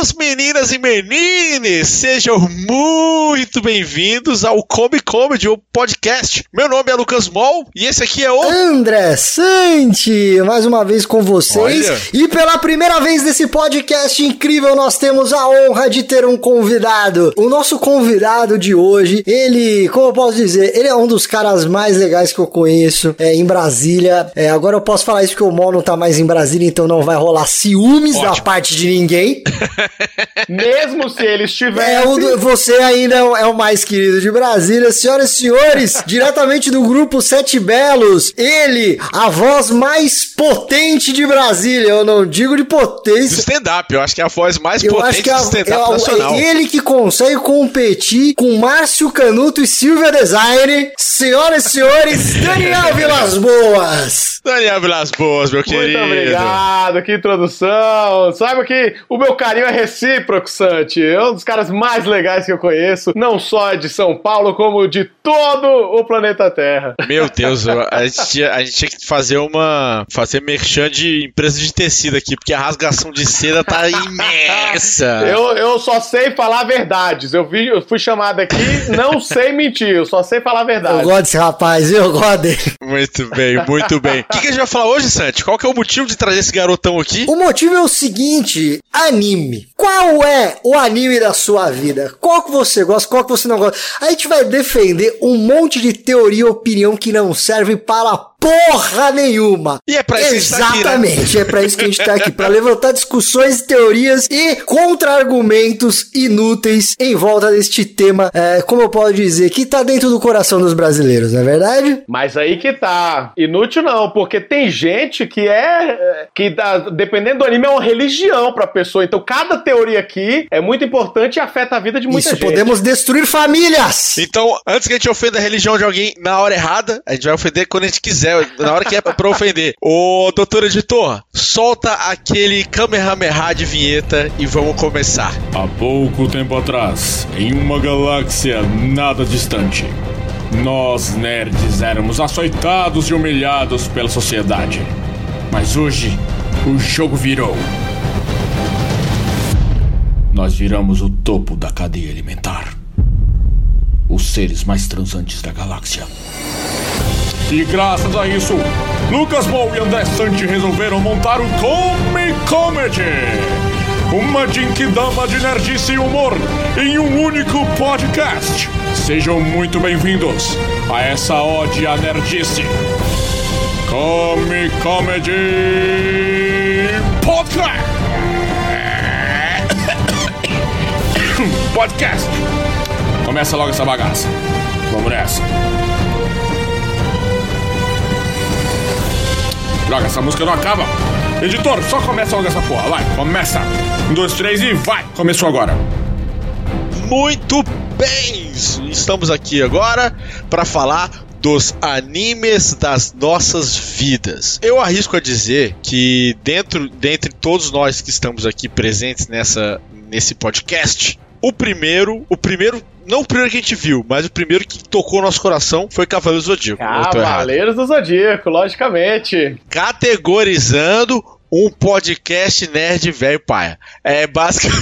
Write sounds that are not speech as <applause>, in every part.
Meninas e menines, sejam muito bem-vindos ao Come Comedy, o podcast. Meu nome é Lucas Mol e esse aqui é o André Sante, mais uma vez com vocês. Olha. E pela primeira vez nesse podcast incrível, nós temos a honra de ter um convidado. O nosso convidado de hoje, ele, como eu posso dizer, ele é um dos caras mais legais que eu conheço é, em Brasília. É, agora eu posso falar isso porque o Mol não tá mais em Brasília, então não vai rolar ciúmes da Ótimo. parte de ninguém. <laughs> Mesmo se ele estivesse. É, do- você ainda é o- é o mais querido de Brasília. Senhoras e senhores, <laughs> diretamente do grupo Sete Belos, ele, a voz mais potente de Brasília. Eu não digo de do potência. stand-up. Eu acho que é a voz mais Eu acho potente que é, do stand-up é nacional. é ele que consegue competir com Márcio Canuto e Silvia Design. Senhoras e senhores, <laughs> Daniel Vilas Boas. Daniel Vilas Boas, meu Muito querido. obrigado, que introdução. Saiba que o meu carinho é recíproco, Santi. É um dos caras mais legais que eu conheço, não só de São Paulo, como de todo o planeta Terra. Meu Deus, eu- a gente, tinha, a gente tinha que fazer uma. fazer merchan de empresa de tecido aqui, porque a rasgação de seda tá imensa. Eu, eu só sei falar verdades. Eu, vi, eu fui chamado aqui, não sei mentir, eu só sei falar Eu verdade. gosto desse rapaz, eu gosto dele. Muito bem, muito bem. O que, que a gente vai falar hoje, Santi? Qual que é o motivo de trazer esse garotão aqui? O motivo é o seguinte: anime. Qual é o anime da sua vida? Qual que você gosta, qual que você não gosta? A gente vai defender um monte de teoria e opinião que não serve para porra nenhuma. E é pra isso que a gente tá aqui, né? Exatamente, é pra isso que a gente tá aqui, pra levantar discussões, teorias e contra-argumentos inúteis em volta deste tema, é, como eu posso dizer, que tá dentro do coração dos brasileiros, não é verdade? Mas aí que tá. Inútil não, porque tem gente que é. que dá, dependendo do anime, é uma religião pra pessoa. Então cada teoria aqui é muito importante e afeta a vida de muita Isso, gente. podemos destruir famílias! Então, antes que a gente ofenda a religião de alguém na hora errada, a gente vai ofender quando a gente quiser, na hora que é pra ofender. Ô, doutor editor, solta aquele Kamehameha de vinheta e vamos começar. Há pouco tempo atrás, em uma galáxia nada distante, nós nerds éramos açoitados e humilhados pela sociedade. Mas hoje, o jogo virou. Nós viramos o topo da cadeia alimentar. Os seres mais transantes da galáxia. E graças a isso, Lucas Mou e André Sante resolveram montar o Come Comedy. Uma Jinkidama de nerdice e humor em um único podcast. Sejam muito bem-vindos a essa ode à nerdice. Come Comedy Podcast. <coughs> Podcast. Começa logo essa bagaça. Vamos nessa. Droga, essa música não acaba. Editor, só começa logo essa porra. Vai, começa. Um, dois, três e vai. Começou agora. Muito bem! Estamos aqui agora para falar dos animes das nossas vidas. Eu arrisco a dizer que dentro dentre todos nós que estamos aqui presentes nessa nesse podcast, o primeiro, o primeiro não o primeiro que a gente viu, mas o primeiro que tocou o nosso coração foi Cavaleiro do Zodíaco. Cavaleiros do Zodíaco, logicamente. Categorizando um podcast nerd velho paia. É basicamente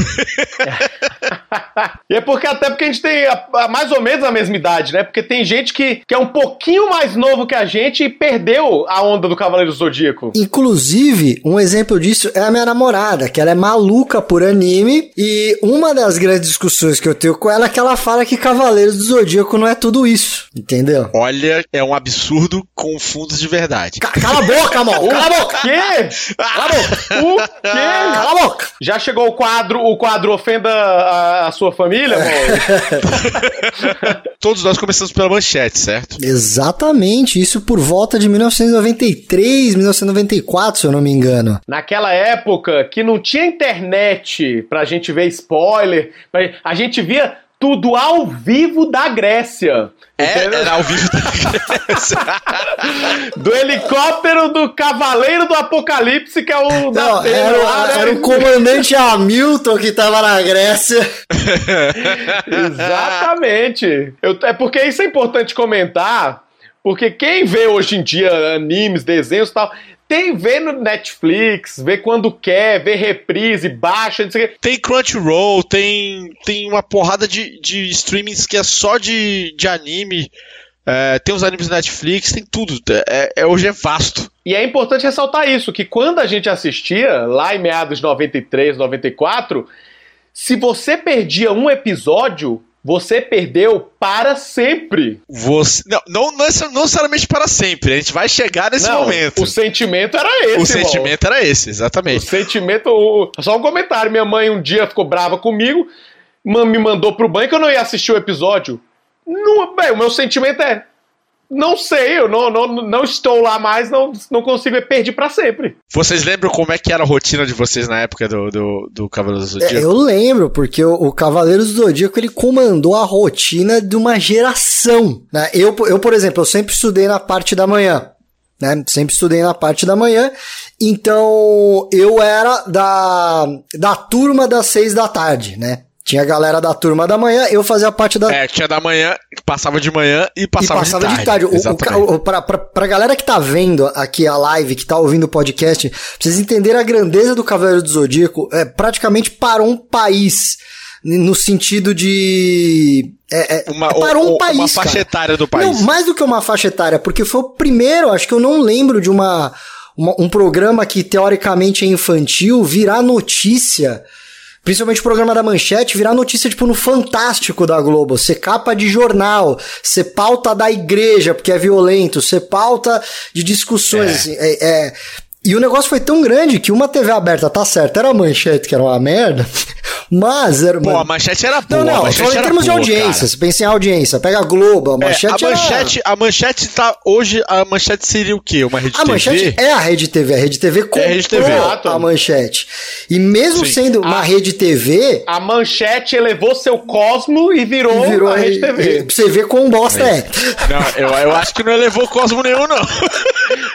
<laughs> <laughs> E é porque até porque a gente tem a- a- mais ou menos a mesma idade, né? Porque tem gente que, que é um pouquinho mais novo que a gente e perdeu a onda do Cavaleiro do Zodíaco. Inclusive, um exemplo disso é a minha namorada, que ela é maluca por anime, e uma das grandes discussões que eu tenho com ela é que ela fala que Cavaleiros do Zodíaco não é tudo isso, entendeu? Olha, é um absurdo com fundos de verdade. Ca- Cala a boca, mal! Cala a boca! Quê? <laughs> Cala a boca! O quê? Cala a boca! Já chegou o quadro, o quadro ofenda a, a sua família, amor? <laughs> Todos nós começamos pela manchete, certo? Exatamente, isso por volta de 1993, 1994, se eu não me engano. Naquela época que não tinha internet pra gente ver spoiler, pra- a gente via tudo ao vivo da Grécia. É, Entendeu? era ao vivo da <laughs> Do helicóptero do Cavaleiro do Apocalipse, que é o da Não, Atena era, lá, né? era o comandante Hamilton que tava na Grécia. <laughs> Exatamente. Eu- é porque isso é importante comentar, porque quem vê hoje em dia animes, desenhos e tal, Tem, vê no Netflix, vê quando quer, vê reprise, baixa, não sei o quê. Tem Crunchyroll, tem, tem uma porrada de, de streamings que é só de, de anime. É, tem os animes da Netflix, tem tudo. É, é, hoje é vasto. E é importante ressaltar isso, que quando a gente assistia, lá em meados de 93, 94, se você perdia um episódio, você perdeu para sempre. Você, não, não, não necessariamente para sempre. A gente vai chegar nesse Não, momento. O sentimento era esse, O irmão. sentimento era esse, O exatamente. sentimento. o- Só um comentário. Minha mãe um dia ficou brava comigo, me mandou pro banho que eu não ia assistir o episódio. Não, bem, o meu sentimento é. Não sei, eu não, não, não estou lá mais, não, não consigo, eu perdi pra sempre. Vocês lembram como é que era a rotina de vocês na época do, do, do Cavaleiro do É, Zodíaco? eu lembro, porque o, o Cavaleiros do Zodíaco ele comandou a rotina de uma geração. Né? Eu, eu, por exemplo, eu sempre estudei na parte da manhã. Né? Sempre estudei na parte da manhã. Então, eu era da, da turma das seis da tarde, né? Tinha a galera da turma da manhã, eu fazia parte da, É, tinha da manhã, passava de manhã e passava, e passava de de tarde. tarde. O- O, o, pra, pra, pra galera que tá vendo aqui a live, que tá ouvindo o podcast, pra vocês entenderem a grandeza do Cavaleiro do Zodíaco, é, praticamente parou um país. No sentido de. É, é, uma, parou um país. uma faixa cara. etária do país. Não, mais do que uma faixa etária, porque foi o primeiro, acho que eu não lembro de uma, uma- um programa que teoricamente é infantil virar notícia. Principalmente o programa da Manchete, virar notícia, tipo, no Fantástico da Globo. Ser capa de jornal, ser pauta da igreja, porque é violento, ser pauta de discussões, É. assim. É, é- E o negócio foi tão grande que uma TV aberta, tá certo, era a Manchete, que era uma merda, <laughs> mas era... Pô, a manchete era boa. Não, a não, só em era termos de audiência. cara. Você pensa em audiência, pega a Globo, a É, manchete. a era- manchete, a manchete tá. Hoje, a manchete seria o quê? Uma rede A TV? manchete é a Rede TV. A Rede TV comprou a Rede TV. a manchete. E mesmo Sim. sendo uma A- Rede TV, A manchete elevou seu cosmo e virou, virou a Rede TV. Pra você ver quão bosta é. Não, eu, eu acho que não elevou Cosmo nenhum, não.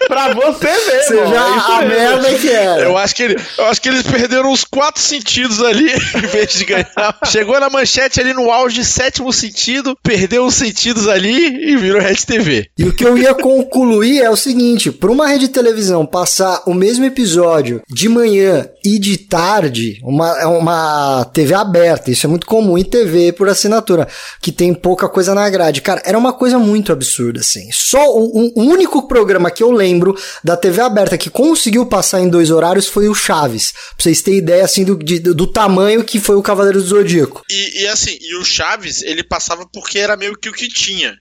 pra você ver, Você irmão, vê é a mesmo. <laughs> merda que era. Eu acho que, ele, eu acho que eles perderam uns quatro sentidos ali, <laughs> em vez de ganhar. Chegou na manchete ali no auge, sétimo sentido, perdeu os sentidos ali e virou Red TV. E o que eu ia concluir é o seguinte: para uma rede de televisão passar o mesmo episódio de manhã e de tarde, uma, é uma TV aberta, isso é muito comum em TV por assinatura, que tem pouca coisa na grade. Cara, era uma coisa muito absurda, assim. Só o, um- o único programa que eu lembro da TV aberta que conseguiu passar em dois horários foi o Chaves. Pra vocês terem ideia, assim, do, de- do tamanho que foi o Cavaleiro do Zodíaco. E, e assim, e o Chaves, ele passava porque era meio que o que tinha.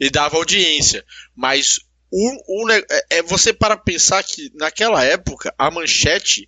E dava audiência. Mas o, o é, é você para pensar que naquela época a manchete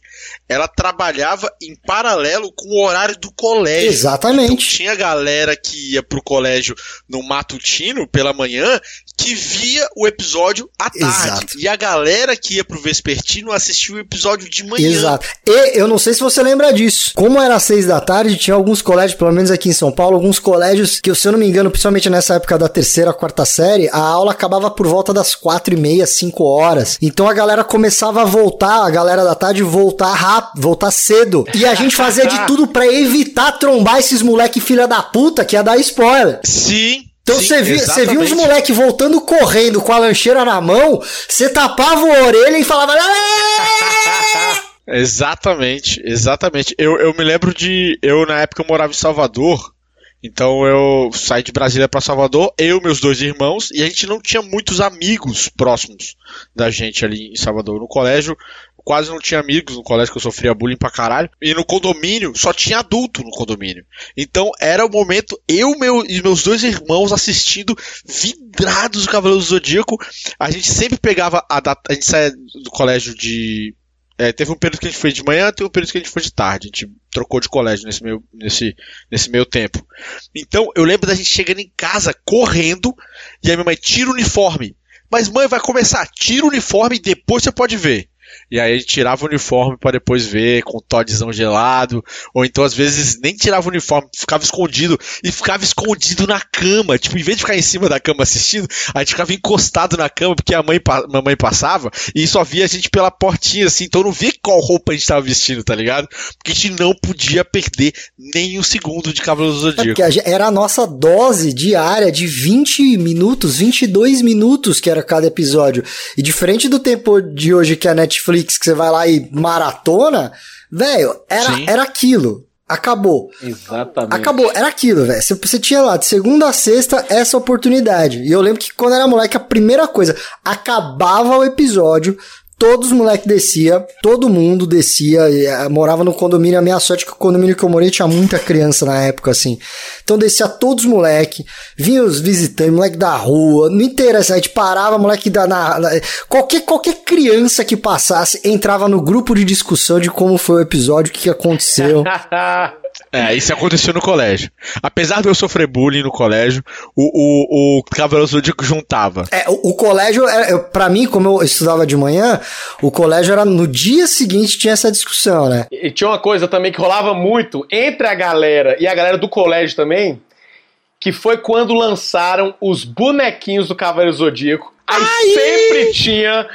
ela trabalhava em paralelo com o horário do colégio. Exatamente. Então tinha galera que ia pro colégio no matutino pela manhã que via o episódio à tarde. Exato. E a galera que ia pro vespertino assistia o episódio de manhã. Exato. E eu não sei se você lembra disso. Como era às seis da tarde, tinha alguns colégios, pelo menos aqui em São Paulo, alguns colégios que, se eu não me engano, principalmente nessa época da terceira, quarta série, a aula acabava por volta das quatro e meia, cinco horas. Então a galera começava a voltar, a galera da tarde voltar rápido, voltar cedo. E a gente fazia de <laughs> tudo pra evitar trombar esses moleque filha da puta que ia dar spoiler. Sim. Então você via, você os exatamente. moleque voltando correndo com a lancheira na mão, você tapava a orelha e falava. <laughs> Exatamente, exatamente. Eu, eu me lembro de. Eu, na época, eu morava em Salvador. Então eu saí de Brasília pra Salvador, eu e meus dois irmãos, e a gente não tinha muitos amigos próximos da gente ali em Salvador. No colégio, quase não tinha amigos no colégio, que eu sofria bullying pra caralho. E no condomínio, só tinha adulto no condomínio. Então era o momento, eu meu, e meus dois irmãos assistindo, vidrados do Cavaleiro do Zodíaco. A gente sempre pegava a data. A gente saía do colégio de é, teve um período que a gente foi de manhã, teve um período que a gente foi de tarde. A gente trocou de colégio nesse meio, nesse, nesse meio tempo. Então, eu lembro da gente chegando em casa, correndo, e a minha mãe, tira o uniforme. Mas mãe, vai começar, tira o uniforme e depois você pode ver. E aí a gente tirava o uniforme para depois ver com todzão gelado, ou então às vezes nem tirava o uniforme, ficava escondido e ficava escondido na cama. Tipo, em vez de ficar em cima da cama assistindo, a gente ficava encostado na cama porque a mãe, a mamãe passava e só via a gente pela portinha assim, então não via qual roupa a gente tava vestindo, tá ligado? Porque a gente não podia perder nem um segundo de Cavaleiros do É Zodíaco. era a nossa dose diária de 20 minutos, 22 minutos que era cada episódio. E diferente do tempo de hoje que a Netflix, que você vai lá e maratona, velho, era, Sim. era aquilo. Acabou. Exatamente. Acabou, era aquilo, velho. Você, você tinha lá de segunda a sexta essa oportunidade. E eu lembro que quando era moleque, a primeira coisa, acabava o episódio, todos os moleques descia, todo mundo descia, eh, morava no condomínio, a minha sorte é que o condomínio que eu morei tinha muita criança na época, assim. Então descia todos os moleque, vinha os visitantes, moleque da rua, não interessa, a gente parava, moleque da, na, na- qualquer, qualquer criança que passasse entrava no grupo de discussão de como foi o episódio, o que, que aconteceu. <laughs> É, isso aconteceu no colégio. Apesar de eu sofrer bullying no colégio, o, o, o Cavaleiros do Zodíaco juntava. É, o, o colégio, é, pra mim, como eu estudava de manhã, o colégio era no dia seguinte tinha essa discussão, né? E tinha uma coisa também que rolava muito entre a galera e a galera do colégio também, que foi quando lançaram os bonequinhos do Cavaleiro Zodíaco. Aí sempre tinha.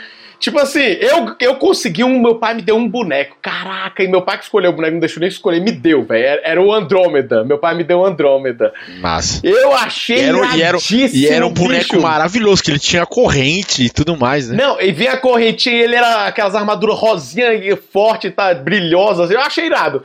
Tipo assim, eu, eu consegui um. Meu pai me deu um boneco. Caraca, e meu pai que escolheu o boneco, não deixou nem escolher, me deu, velho. Era, era o Andrômeda. Meu pai me deu o Andrômeda. Massa. Eu E achei era, e, era, e era um boneco bicho. maravilhoso, que ele tinha corrente e tudo mais, né? Não, e vinha a correntinha, ele era aquelas armaduras rosinha e forte, tá, brilhosas. Eu achei irado.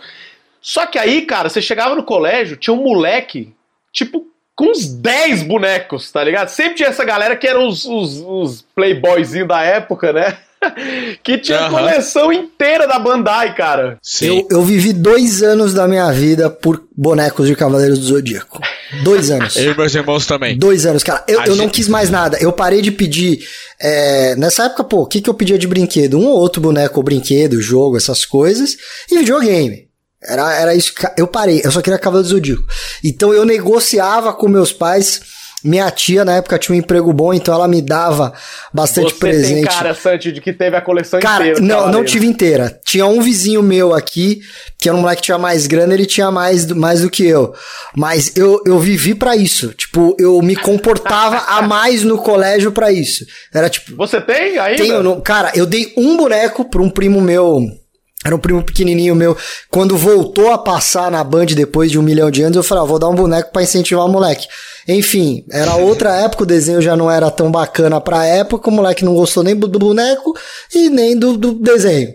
Só que aí, cara, você chegava no colégio, tinha um moleque, tipo, com uns 10 bonecos, tá ligado? Sempre tinha essa galera que eram os, os, os playboyzinhos da época, né? <laughs> que tinha Aham. coleção inteira da Bandai, cara. Sim. Eu, eu vivi dois anos da minha vida por bonecos de Cavaleiros do Zodíaco. Dois <laughs> anos. Eu e meus irmãos também. Dois anos, cara. Eu, eu não quis mais nada. Eu parei de pedir. é, nessa época, pô, o que, que eu pedia de brinquedo? Um ou outro boneco, ou brinquedo, jogo, essas coisas. E videogame. Era, era isso que eu parei. Eu só queria Cavaleiro do Zodíaco. Então eu negociava com meus pais. Minha tia, na época, tinha um emprego bom, então ela me dava bastante Você presente. tem cara, Santi, de que teve a coleção Cara, inteira. não, não tive inteira. Tinha um vizinho meu aqui, que era um moleque que tinha mais grana, ele tinha mais, do- mais do que eu. Mas eu, eu vivi pra isso. Tipo, eu me comportava a mais no colégio pra isso. Era tipo, Você tem ainda? tenho, cara, eu dei um boneco pra um primo meu. Era um primo pequenininho meu. Quando voltou a passar na Band depois de um milhão de anos, eu falei, ah, vou dar um boneco pra incentivar o moleque. Enfim, era outra época, o desenho já não era tão bacana pra época, o moleque não gostou nem do boneco e nem do, do desenho.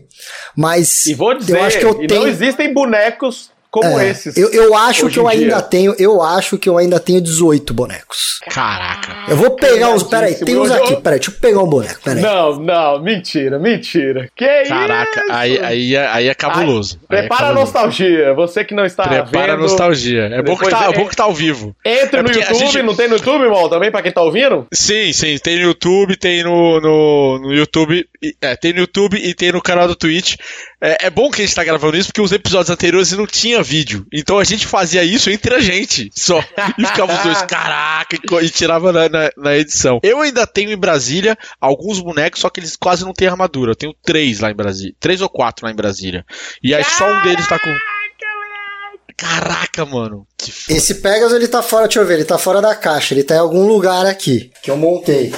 Mas E vou dizer, eu acho que eu e tenho. não existem bonecos como é, esses. eu, eu acho que eu ainda dia. tenho, eu acho que eu ainda tenho 18 bonecos. Caraca. Eu vou pegar uns, peraí, tem uns aqui, peraí, deixa eu pegar um boneco, peraí. Não, não, mentira, mentira. Que Caraca, isso? aí, aí, é- aí é cabuloso. Aí é Prepara a cabuloso. nostalgia. Você que não está Prepara a vendo, nostalgia. É bom que, tá, é- é bom que tá ao vivo. Entre É no a YouTube, gente- não tem no YouTube, irmão, também, pra quem tá ouvindo? Sim, sim, tem no YouTube, tem no, no, no YouTube, é, tem no YouTube e tem no canal do Twitch. É, é bom que a gente tá gravando isso porque os episódios anteriores não tinha vídeo. Então a gente fazia isso entre a gente só. E ficava os dois, <laughs> caraca, e e tirava na, na, na edição. Eu ainda tenho em Brasília alguns bonecos, só que eles quase não têm armadura. Eu tenho três lá em Brasília. Três ou quatro lá em Brasília. E aí só um deles tá com. Caraca, mano. Que foda. Esse Pegasus ele tá fora, deixa eu ver, ele tá fora da caixa, ele tá em algum lugar aqui, que eu montei.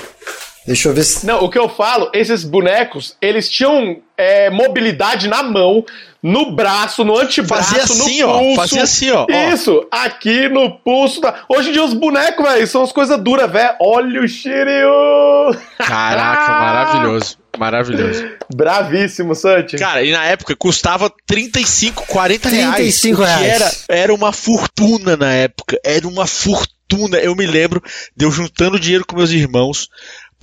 Deixa eu ver se. Não, o que eu falo, esses bonecos, eles tinham é, mobilidade na mão, no braço, no antebraço, Fazia assim, no ó, pulso. fazia assim, ó, ó. Isso, aqui no pulso. Da... Hoje em dia os bonecos, velho, são as coisas duras, velho. Olha o Shiryu! Caraca, <laughs> maravilhoso. Maravilhoso. Bravíssimo, Santi. Cara, e na época custava 35, 40 reais. 35 o que reais. Era, era uma fortuna na época. Era uma fortuna. Eu me lembro de eu juntando dinheiro com meus irmãos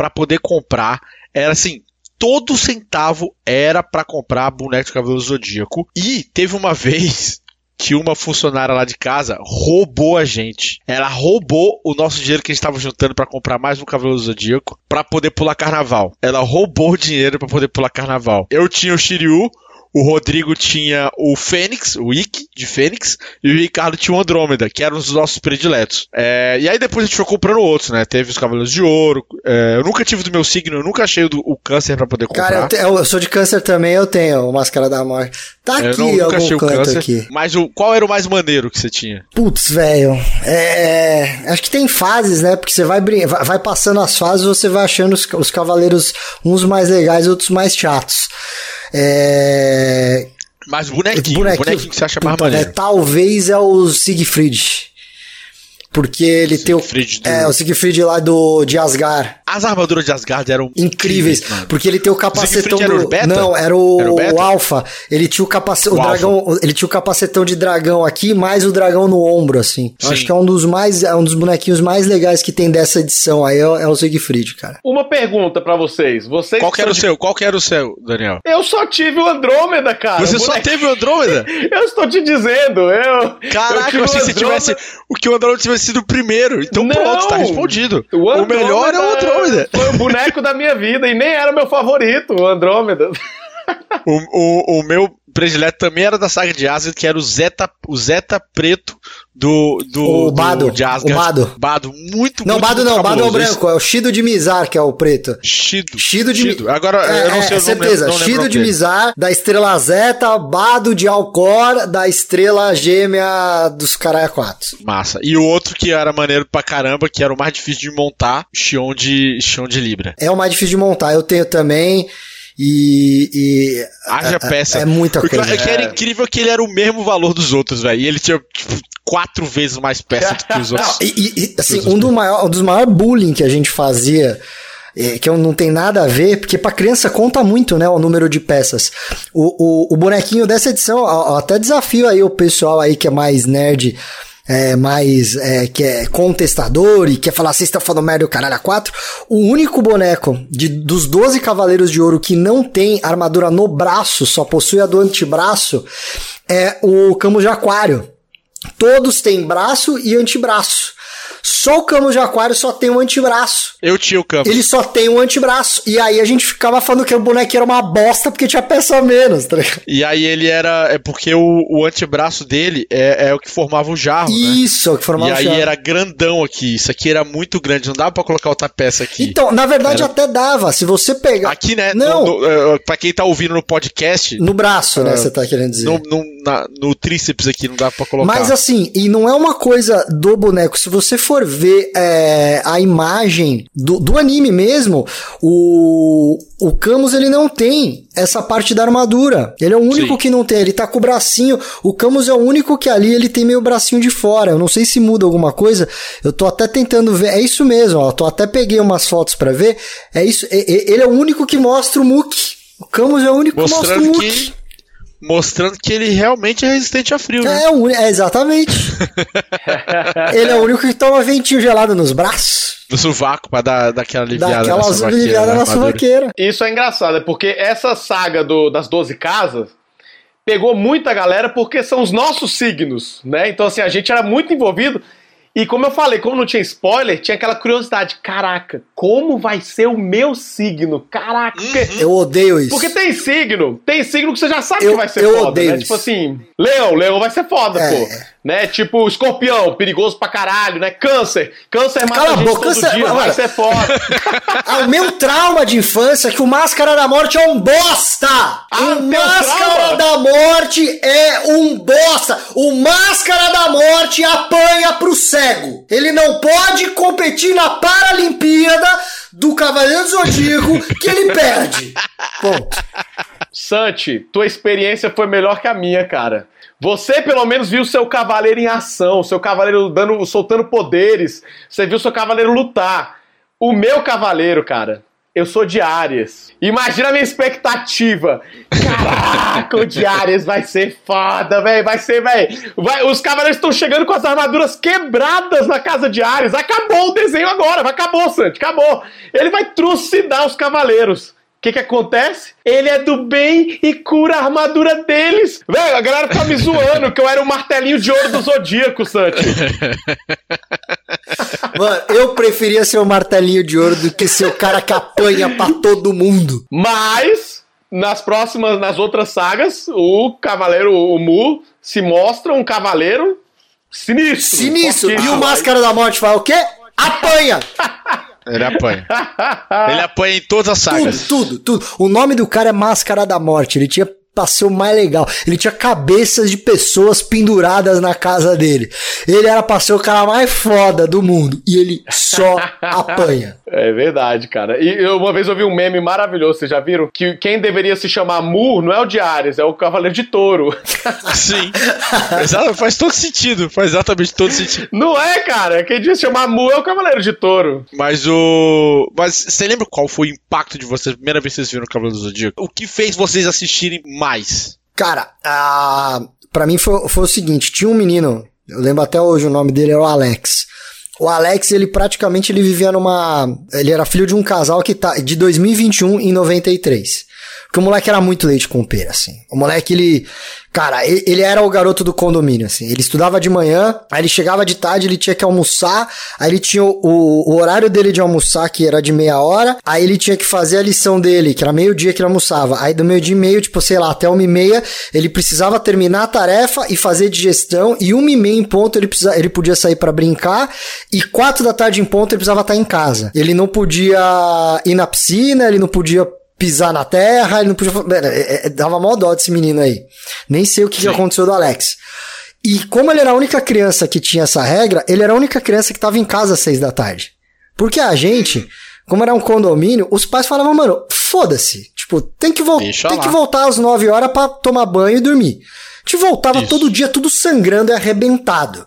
pra poder comprar. Era assim. Todo centavo era pra comprar boneco de Cavaleiro Zodíaco. E teve uma <laughs> vez que uma funcionária lá de casa roubou a gente. Ela roubou o nosso dinheiro que a gente estava juntando pra comprar mais um Cavaleiro Zodíaco pra poder pular carnaval. Ela roubou o dinheiro pra poder pular carnaval. Eu tinha o Shiryu, o Rodrigo tinha o Fênix, o Ikki de Fênix, e o Ricardo tinha o Andrômeda, que eram os nossos prediletos. É, e aí depois a gente foi comprando outros, né? Teve os Cavaleiros de Ouro. é, eu nunca tive do meu signo, eu nunca achei o, do- o câncer pra poder comprar. Cara, eu, te- eu sou de câncer também, eu tenho o Máscara da Morte. Tá É, eu aqui não- nunca achei o canto câncer. aqui. Mas o, qual era o mais maneiro que você tinha? Putz, velho. É, acho que tem fases, né? Porque você vai vai passando as fases, você vai achando os, os cavaleiros uns mais legais, outros mais chatos. É, Mas o bonequinho, bonequinho- bonequinho que você acha mais Puta, maneiro. é, talvez é o Siegfried. Porque ele tem o. Siegfried do- É, o Siegfried lá do, de Asgard. As armaduras de Asgard eram Incríveis, mano. porque ele tem o capacetão Siegfried era do... o beta? Não, era o, Era o o alfa. Ele tinha o capacete, o, dragão, ele tinha o capacetão de dragão aqui, mais o dragão no ombro assim. Acho que é um dos mais é um dos bonequinhos mais legais que tem dessa edição aí é, o- é o Siegfried, cara. Uma pergunta pra vocês. Vocês Qual que era o de- seu? Qual que era o seu, Daniel? Eu só tive o Andrômeda, cara. Você O só boneco- teve o Andrômeda? <laughs> Eu estou te dizendo, eu. Caraca, eu o achei que você tivesse. O que o Andrômeda tivesse sido o primeiro. Então Não! pronto, tá respondido. O, Andrômeda melhor é o Andrômeda. Foi o boneco da minha vida e nem era meu favorito, o Andrômeda. O, o, o meu predileto também era da saga de Asgard, que era o Zeta, o Zeta preto do, do, O do- Bado, de Asgard. o Bado. Bado, muito, Não, muito, Bado não, Bado é o branco, é o Shido de Mizar que é o preto. Shido. Shido de Mi- Agora, é, eu não é, sei o nome, certeza. lembro o Shido de. Mizar, da estrela Zeta, Bado de Alcor, da estrela gêmea dos Caralho 4. Massa. E o outro que era maneiro pra caramba, que era o mais difícil de montar, Xion de, Xion de Libra. É o mais difícil de montar, eu tenho também. E. e Haja é- peça. É muita O que, coisa. o que era incrível é que ele era o mesmo valor dos outros, velho. E ele tinha, tipo, quatro vezes mais peça do que os <laughs> outros. E, e- e, assim, um, do maior, um dos maiores bullying que a gente fazia, é, que não tem nada a ver, porque pra criança conta muito, né, o número de peças. O, o, o bonequinho dessa edição, até desafio aí o pessoal aí que é mais nerd, é, mais, é, que é contestador e quer falar, vocês estão falando merda do caralho a quatro. O único boneco de, dos 12 Cavaleiros de Ouro que não tem armadura no braço, só possui a do antebraço, é o Camus de Aquário. Todos têm braço e antebraço. Só o Camus de Aquário só tem um antebraço. Eu tinha o campo. Ele só tem um antebraço. E aí a gente ficava falando que o boneco era uma bosta porque tinha peça a menos, tá ligado? E aí ele era. É porque o, o antebraço dele é, é o que formava o jarro, né? Isso, é o que E formava aí o era grandão aqui. Isso aqui era muito grande. Não dava pra colocar outra peça aqui. Então, na verdade Era- até dava. Se você pegar. Aqui, né? Não. No, no, eh, pra quem tá ouvindo no podcast, No braço, né? Você tá querendo dizer. no, no, na- no tríceps aqui não dá pra colocar. Mas assim, e não é uma coisa do boneco. Se você for ver é, a imagem do, do anime mesmo, o, o Camus ele não tem essa parte da armadura. Ele é o único Sim. que não tem. Ele tá com o bracinho. O Camus é o único que ali ele tem meio bracinho de fora. Eu não sei se muda alguma coisa. Eu tô até tentando ver. É isso mesmo, ó. Tô até peguei umas fotos pra ver. É isso. Ele é o único que mostra o Muki. O Camus é o único que mostra o mostrando Muki. que. Mostrando que ele realmente é resistente a frio, né? É, o é, exatamente. <laughs> Ele é o único que toma ventinho gelado nos braços. No sovaco, pra dar, dar aquela aliviada. Dá aquela na sovaqueira, aliviada na suvaqueira. Isso é engraçado, é porque essa saga do- das 12 casas pegou muita galera porque são os nossos signos, né? Então, assim, a gente era muito envolvido. E como eu falei, como não tinha spoiler, tinha aquela curiosidade. Caraca, como vai ser o meu signo? Caraca. porque- Eu odeio isso. Porque tem signo, tem signo que você já sabe Eu- que vai ser eu foda, odeio né? isso. Tipo assim, leão, leão vai ser foda, É. pô. Né? Tipo, escorpião, perigoso pra caralho, né? Câncer, câncer mata Cala a boca, câncer- dia, vai ser foda. <laughs> Ah, o meu trauma de infância é que o Máscara da Morte é um bosta! Ah, o Máscara trauma? da Morte é um bosta! O Máscara da Morte apanha pro cego. Ele não pode competir na Paralimpíada do Cavaleiro Zodíaco que ele perde. Ponto. Santi, tua experiência foi melhor que a minha, cara. Você pelo menos viu seu cavaleiro em ação, seu cavaleiro dando, soltando poderes. Você viu seu cavaleiro lutar. O meu cavaleiro, cara, eu sou de Áries. Imagina a minha expectativa. Caraca, o de Áries vai ser foda, velho. Vai ser, velho. Os cavaleiros estão chegando com as armaduras quebradas na casa de Áries. Acabou o desenho agora. Acabou, Santi. Acabou. Ele vai trucidar os cavaleiros. O que que acontece? Ele é do bem e cura a armadura deles. Velho, a galera tá me zoando que eu era o martelinho de ouro do Zodíaco, Santi. <laughs> Mano, eu preferia ser o martelinho de ouro do que ser o cara que apanha pra todo mundo. Mas, nas próximas, nas outras sagas, o cavaleiro, o Mu, se mostra um cavaleiro sinistro. Sinistro. E o. Máscara da Morte faz o quê? Apanha! <laughs> Ele apanha. <laughs> Ele apanha em todas as Tudo, sagas. tudo, tudo. O nome do cara é Máscara da Morte. Ele tinha passou mais legal. Ele tinha cabeças de pessoas penduradas na casa dele. Ele era ser o cara mais foda do mundo. E ele só <laughs> apanha. É verdade, cara. E eu, uma vez eu vi um meme maravilhoso, vocês já viram? Que quem deveria se chamar Mu não é o de Ares, é o Cavaleiro de Touro. <laughs> Sim. Exato, faz todo sentido. Faz exatamente todo sentido. Não é, cara? Quem devia se chamar Mu é o Cavaleiro de Touro. Mas o. Mas você lembra qual foi o impacto de vocês, a primeira vez que vocês viram o Cavaleiro do Zodíaco? O que fez vocês assistirem mais? Cara, a... pra mim foi, foi o seguinte: tinha um menino, eu lembro até hoje o nome dele era o Alex. O Alex, ele praticamente ele vivia numa. Ele era filho de um casal que tá de 2021 em 93. Porque o moleque era muito leite com pera, assim. O moleque, ele. Cara, ele, era o garoto do condomínio, assim. Ele estudava de manhã, aí ele chegava de tarde, ele tinha que almoçar, aí ele tinha o, o horário dele de almoçar, que era de meia hora, aí ele tinha que fazer a lição dele, que era meio-dia que ele almoçava. Aí do meio-dia e meio, tipo, sei lá, até uma e meia, ele precisava terminar a tarefa e fazer digestão, e uma e meia em ponto ele, precisa, ele podia sair pra brincar, e quatro da tarde em ponto ele precisava estar em casa. Ele não podia ir na piscina, ele não podia pisar na terra, ele não podia. É- é- dava mó dó desse menino aí. Nem sei o que, que aconteceu do Alex. E como ele era a única criança que tinha essa regra, ele era a única criança que tava em casa às seis da tarde. Porque a gente, como era um condomínio, os pais falavam, mano, foda-se. Tipo, tem que, tem que voltar às nove horas pra tomar banho e dormir. A gente voltava Isso. todo dia tudo sangrando e arrebentado.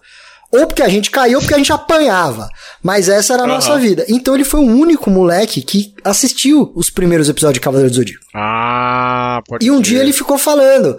Ou porque a gente caiu, ou porque a gente apanhava. Mas essa era a nossa Aham. vida. Então ele foi o único moleque que assistiu os primeiros episódios de Cavaleiro do Zodíaco. Ah, pode E um crer. dia ele ficou falando: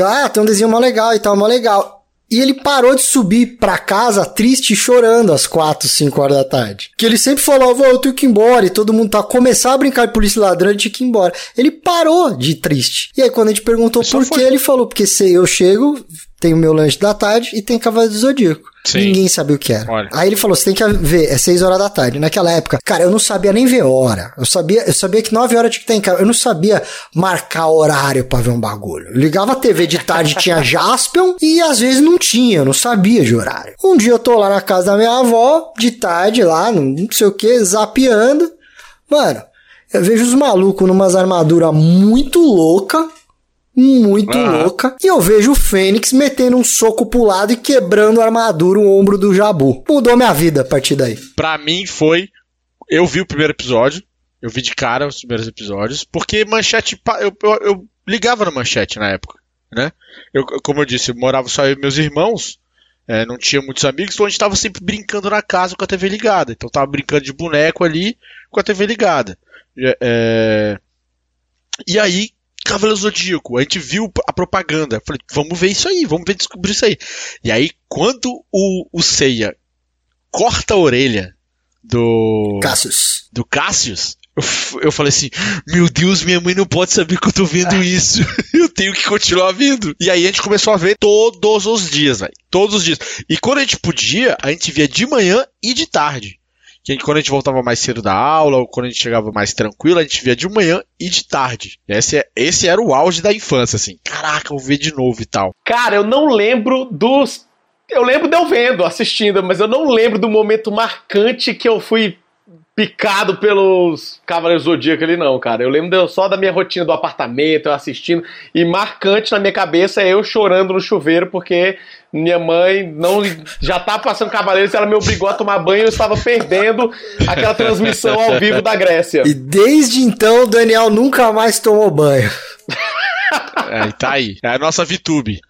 Ah, tem um desenho mó legal e tal, mó legal. E ele parou de subir pra casa triste e chorando às 4, 5 horas da tarde. Que ele sempre falava, "Ô, eu tenho que ir embora. E todo mundo tá começar a brincar de polícia ladrão, ele tinha que ir embora. Ele parou de triste. E aí quando a gente perguntou Só por foi. que, ele falou, porque se eu chego, tenho meu lanche da tarde e tem Cavaleiro do Zodíaco. Sim. Ninguém sabia o que era. Olha. Aí ele falou: você tem que ver, é 6 horas da tarde. Naquela época, cara, eu não sabia nem ver hora. Eu sabia, eu sabia que 9 horas tinha que estar em casa. Eu não sabia marcar horário pra ver um bagulho. Eu ligava a TV de tarde, tinha <laughs> Jaspion, e às vezes não tinha, eu não sabia de horário. Um dia eu tô lá na casa da minha avó, de tarde, lá, não sei o que, zapeando. Mano, eu vejo os malucos numas armaduras muito louca. Muito Aham. louca. E eu vejo o Fênix metendo um soco pro lado e quebrando a armadura, o ombro do Jabu. Mudou minha vida a partir daí. Pra mim foi. Eu vi o primeiro episódio. Eu vi de cara os primeiros episódios. Porque manchete. Eu, eu, eu ligava na manchete na época. Né? Eu, como eu disse, eu morava só eu e meus irmãos. é, não tinha muitos amigos, então a gente tava sempre brincando na casa com a TV ligada. Então tava brincando de boneco ali com a TV ligada. É, é, E aí, Cavaleiro Zodíaco, a gente viu a propaganda. Falei, vamos ver isso aí, vamos ver descobrir isso aí. E aí, quando o, o Seiya corta a orelha do, Cassius. do Cassius, eu, eu falei assim: Meu Deus, minha mãe não pode saber que eu tô vendo <laughs> isso. <laughs> eu tenho que continuar vendo. E aí a gente começou a ver todos os dias, velho. Todos os dias. E quando a gente podia, a gente via de manhã e de tarde. Que quando a gente voltava mais cedo da aula, ou quando a gente chegava mais tranquilo, a gente via de manhã e de tarde. Esse, é- esse era o auge da infância, assim. Caraca, eu vou ver de novo e tal. Cara, eu não lembro dos. Eu lembro de eu vendo, assistindo, mas eu não lembro do momento marcante que eu fui picado pelos Cavaleiros Zodíaco ali, não, cara. Eu lembro só da minha rotina do apartamento, eu assistindo, e marcante na minha cabeça é eu chorando no chuveiro porque minha mãe não <laughs> já tá passando Cavaleiros, ela me obrigou a tomar banho e eu estava perdendo aquela transmissão ao vivo da Grécia. E desde então o Daniel nunca mais tomou banho. <laughs> É, tá aí. É a nossa VTube.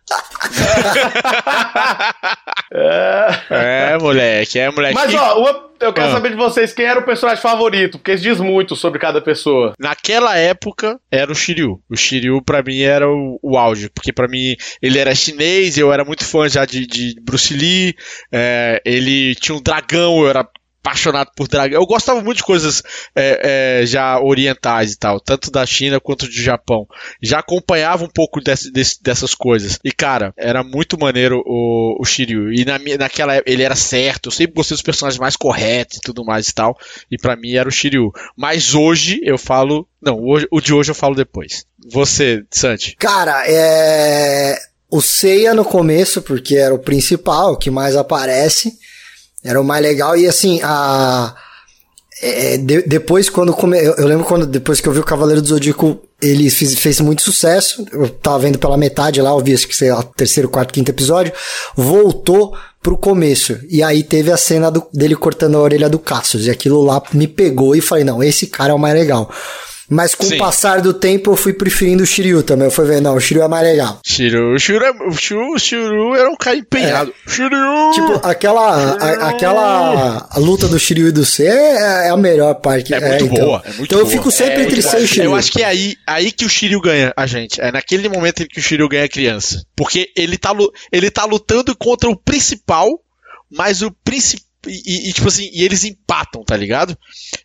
É, moleque, é, moleque. Mas ó, eu quero Ah. saber de vocês quem era o personagem favorito, porque isso diz muito sobre cada pessoa. Naquela época era o Shiryu. O Shiryu pra mim era o, o auge, porque pra mim ele era chinês, eu era muito fã já de, de Bruce Lee. é, ele tinha um dragão, eu era apaixonado por dragão. Eu gostava muito de coisas é, é, já orientais e tal, tanto da China quanto do Japão. Já acompanhava um pouco desse, desse, dessas coisas. E, cara, era muito maneiro o, o Shiryu. E na, naquela ele era certo. Eu sempre gostei dos personagens mais corretos e tudo mais e tal. E para mim era o Shiryu. Mas hoje eu falo. Não, hoje, o de hoje eu falo depois. Você, Santi. Cara, é. O Seiya no começo, porque era o principal, o que mais aparece. Era o mais legal. E assim, a. É, de, depois, quando. Come, eu, eu, lembro quando, depois que eu vi o Cavaleiro do Zodíaco, ele fez, fez muito sucesso. Eu tava vendo pela metade lá, eu vi acho que sei lá, terceiro, quarto, quinto episódio. Voltou pro começo. E aí teve a cena do, dele cortando a orelha do Cassius. E aquilo lá me pegou e falei, não, esse cara é o mais legal. Mas com Sim. o passar do tempo eu fui preferindo o Shiryu também. Eu fui ver, não, o Shiryu é mais legal. Shiryu, o Shiryu, é, o Shiryu, o Shiryu era um cara empenhado. É. Shiryu! Tipo, aquela, a, aquela luta do Shiryu e do C é, é a melhor parte. É, é muito então. boa, é muito Então boa. eu fico sempre entre C e Shiryu. Eu acho que é aí, aí que o Shiryu ganha a gente. É naquele momento em que o Shiryu ganha a criança. Porque ele tá, ele tá lutando contra o principal, mas o principal e, e, tipo assim, e eles empatam, tá ligado?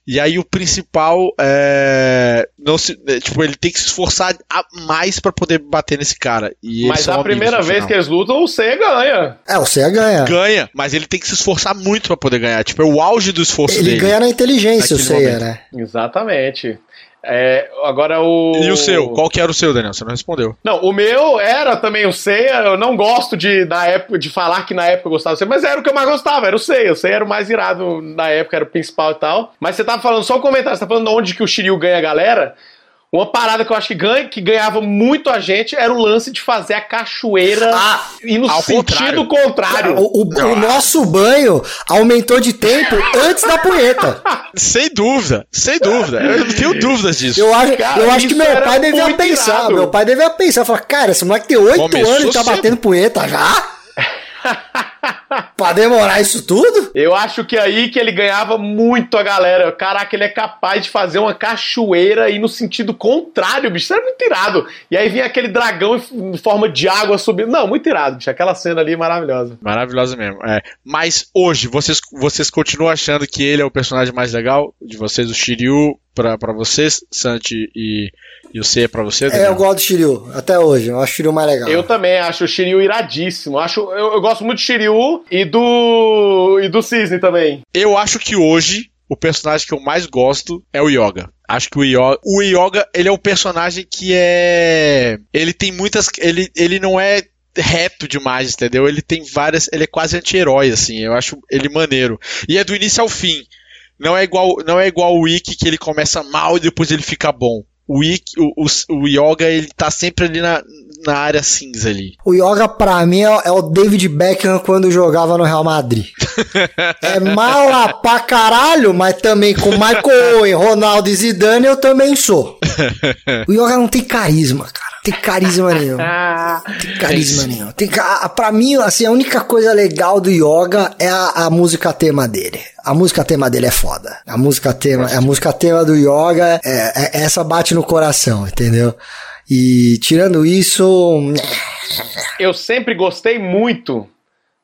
E aí o principal é, não se, é, tipo, ele tem que se esforçar mais para poder bater nesse cara. E mas a primeira vez que eles lutam, o Seiya ganha. É, o Seiya ganha. Ganha, mas ele tem que se esforçar muito para poder ganhar. Tipo, é o auge do esforço ele dele. Ele ganha na inteligência, o Seiya, momento. né? Exatamente. É, agora o. E o seu? Qual que era o seu, Daniel? Você não respondeu. Não, o meu era também o Seiya. Eu não gosto de, na época, de falar que na época eu gostava do Seiya, mas era o que eu mais gostava, era o Seiya. O Seiya era o mais irado na época, era o principal e tal. Mas você tava falando, só um comentário, você tá falando onde que o Shiryu ganha a galera. Uma parada que eu acho que, ganha, que ganhava muito a gente era o lance de fazer a cachoeira ah, e no sentido contrário. contrário. O, o, o, nosso banho aumentou de tempo antes da punheta. <laughs> Sem dúvida, sem dúvida. Eu não tenho dúvidas disso. Eu acho, cara, eu acho que meu pai devia pensar. Irado. Meu pai devia pensar. Falar, cara, esse moleque tem oito anos e tá cedo. batendo punheta já? <laughs> pra demorar isso tudo? Eu acho que é aí que ele ganhava muito a galera. Caraca, ele é capaz de fazer uma cachoeira e no sentido contrário, bicho. Isso era muito irado. E aí vinha aquele dragão em forma de água subindo. Não, muito irado, bicho. Aquela cena ali é maravilhosa. Maravilhosa mesmo. É. Mas hoje, vocês, vocês continuam achando que ele é o personagem mais legal de vocês, o Shiryu, pra, pra vocês, Santi e e o C é pra você? Daniel? É, eu gosto do Shiryu, até hoje. Eu acho o Shiryu mais legal. Eu também acho o Shiryu iradíssimo. Acho, eu, eu gosto muito do Shiryu e do. e do Cisne também. Eu acho que hoje o personagem que eu mais gosto é o Yoga. Acho que o Yoga, o Yoga, ele é um personagem que é, ele tem muitas, ele, ele não é reto demais, entendeu? Ele tem várias, ele é quase anti-herói assim. Eu acho ele maneiro. E é do início ao fim. Não é igual, não é igual o Ikki que ele começa mal e depois ele fica bom o, o, o, Yoga ele tá sempre ali na, na área cinza ali. O Yoga pra mim é, é o David Beckham quando jogava no Real Madrid. <laughs> é mala pra caralho, mas também com Michael Owen, Ronaldo e Zidane eu também sou. O Yoga não tem carisma, cara. Tem carisma nenhum. Tem carisma é nenhum. Tem, pra mim, assim, a única coisa legal do Yoga é a, a música tema dele. A música tema dele é foda. A música tema, a música tema do Yoga, é, é, essa bate no coração, entendeu? E tirando isso. Eu sempre gostei muito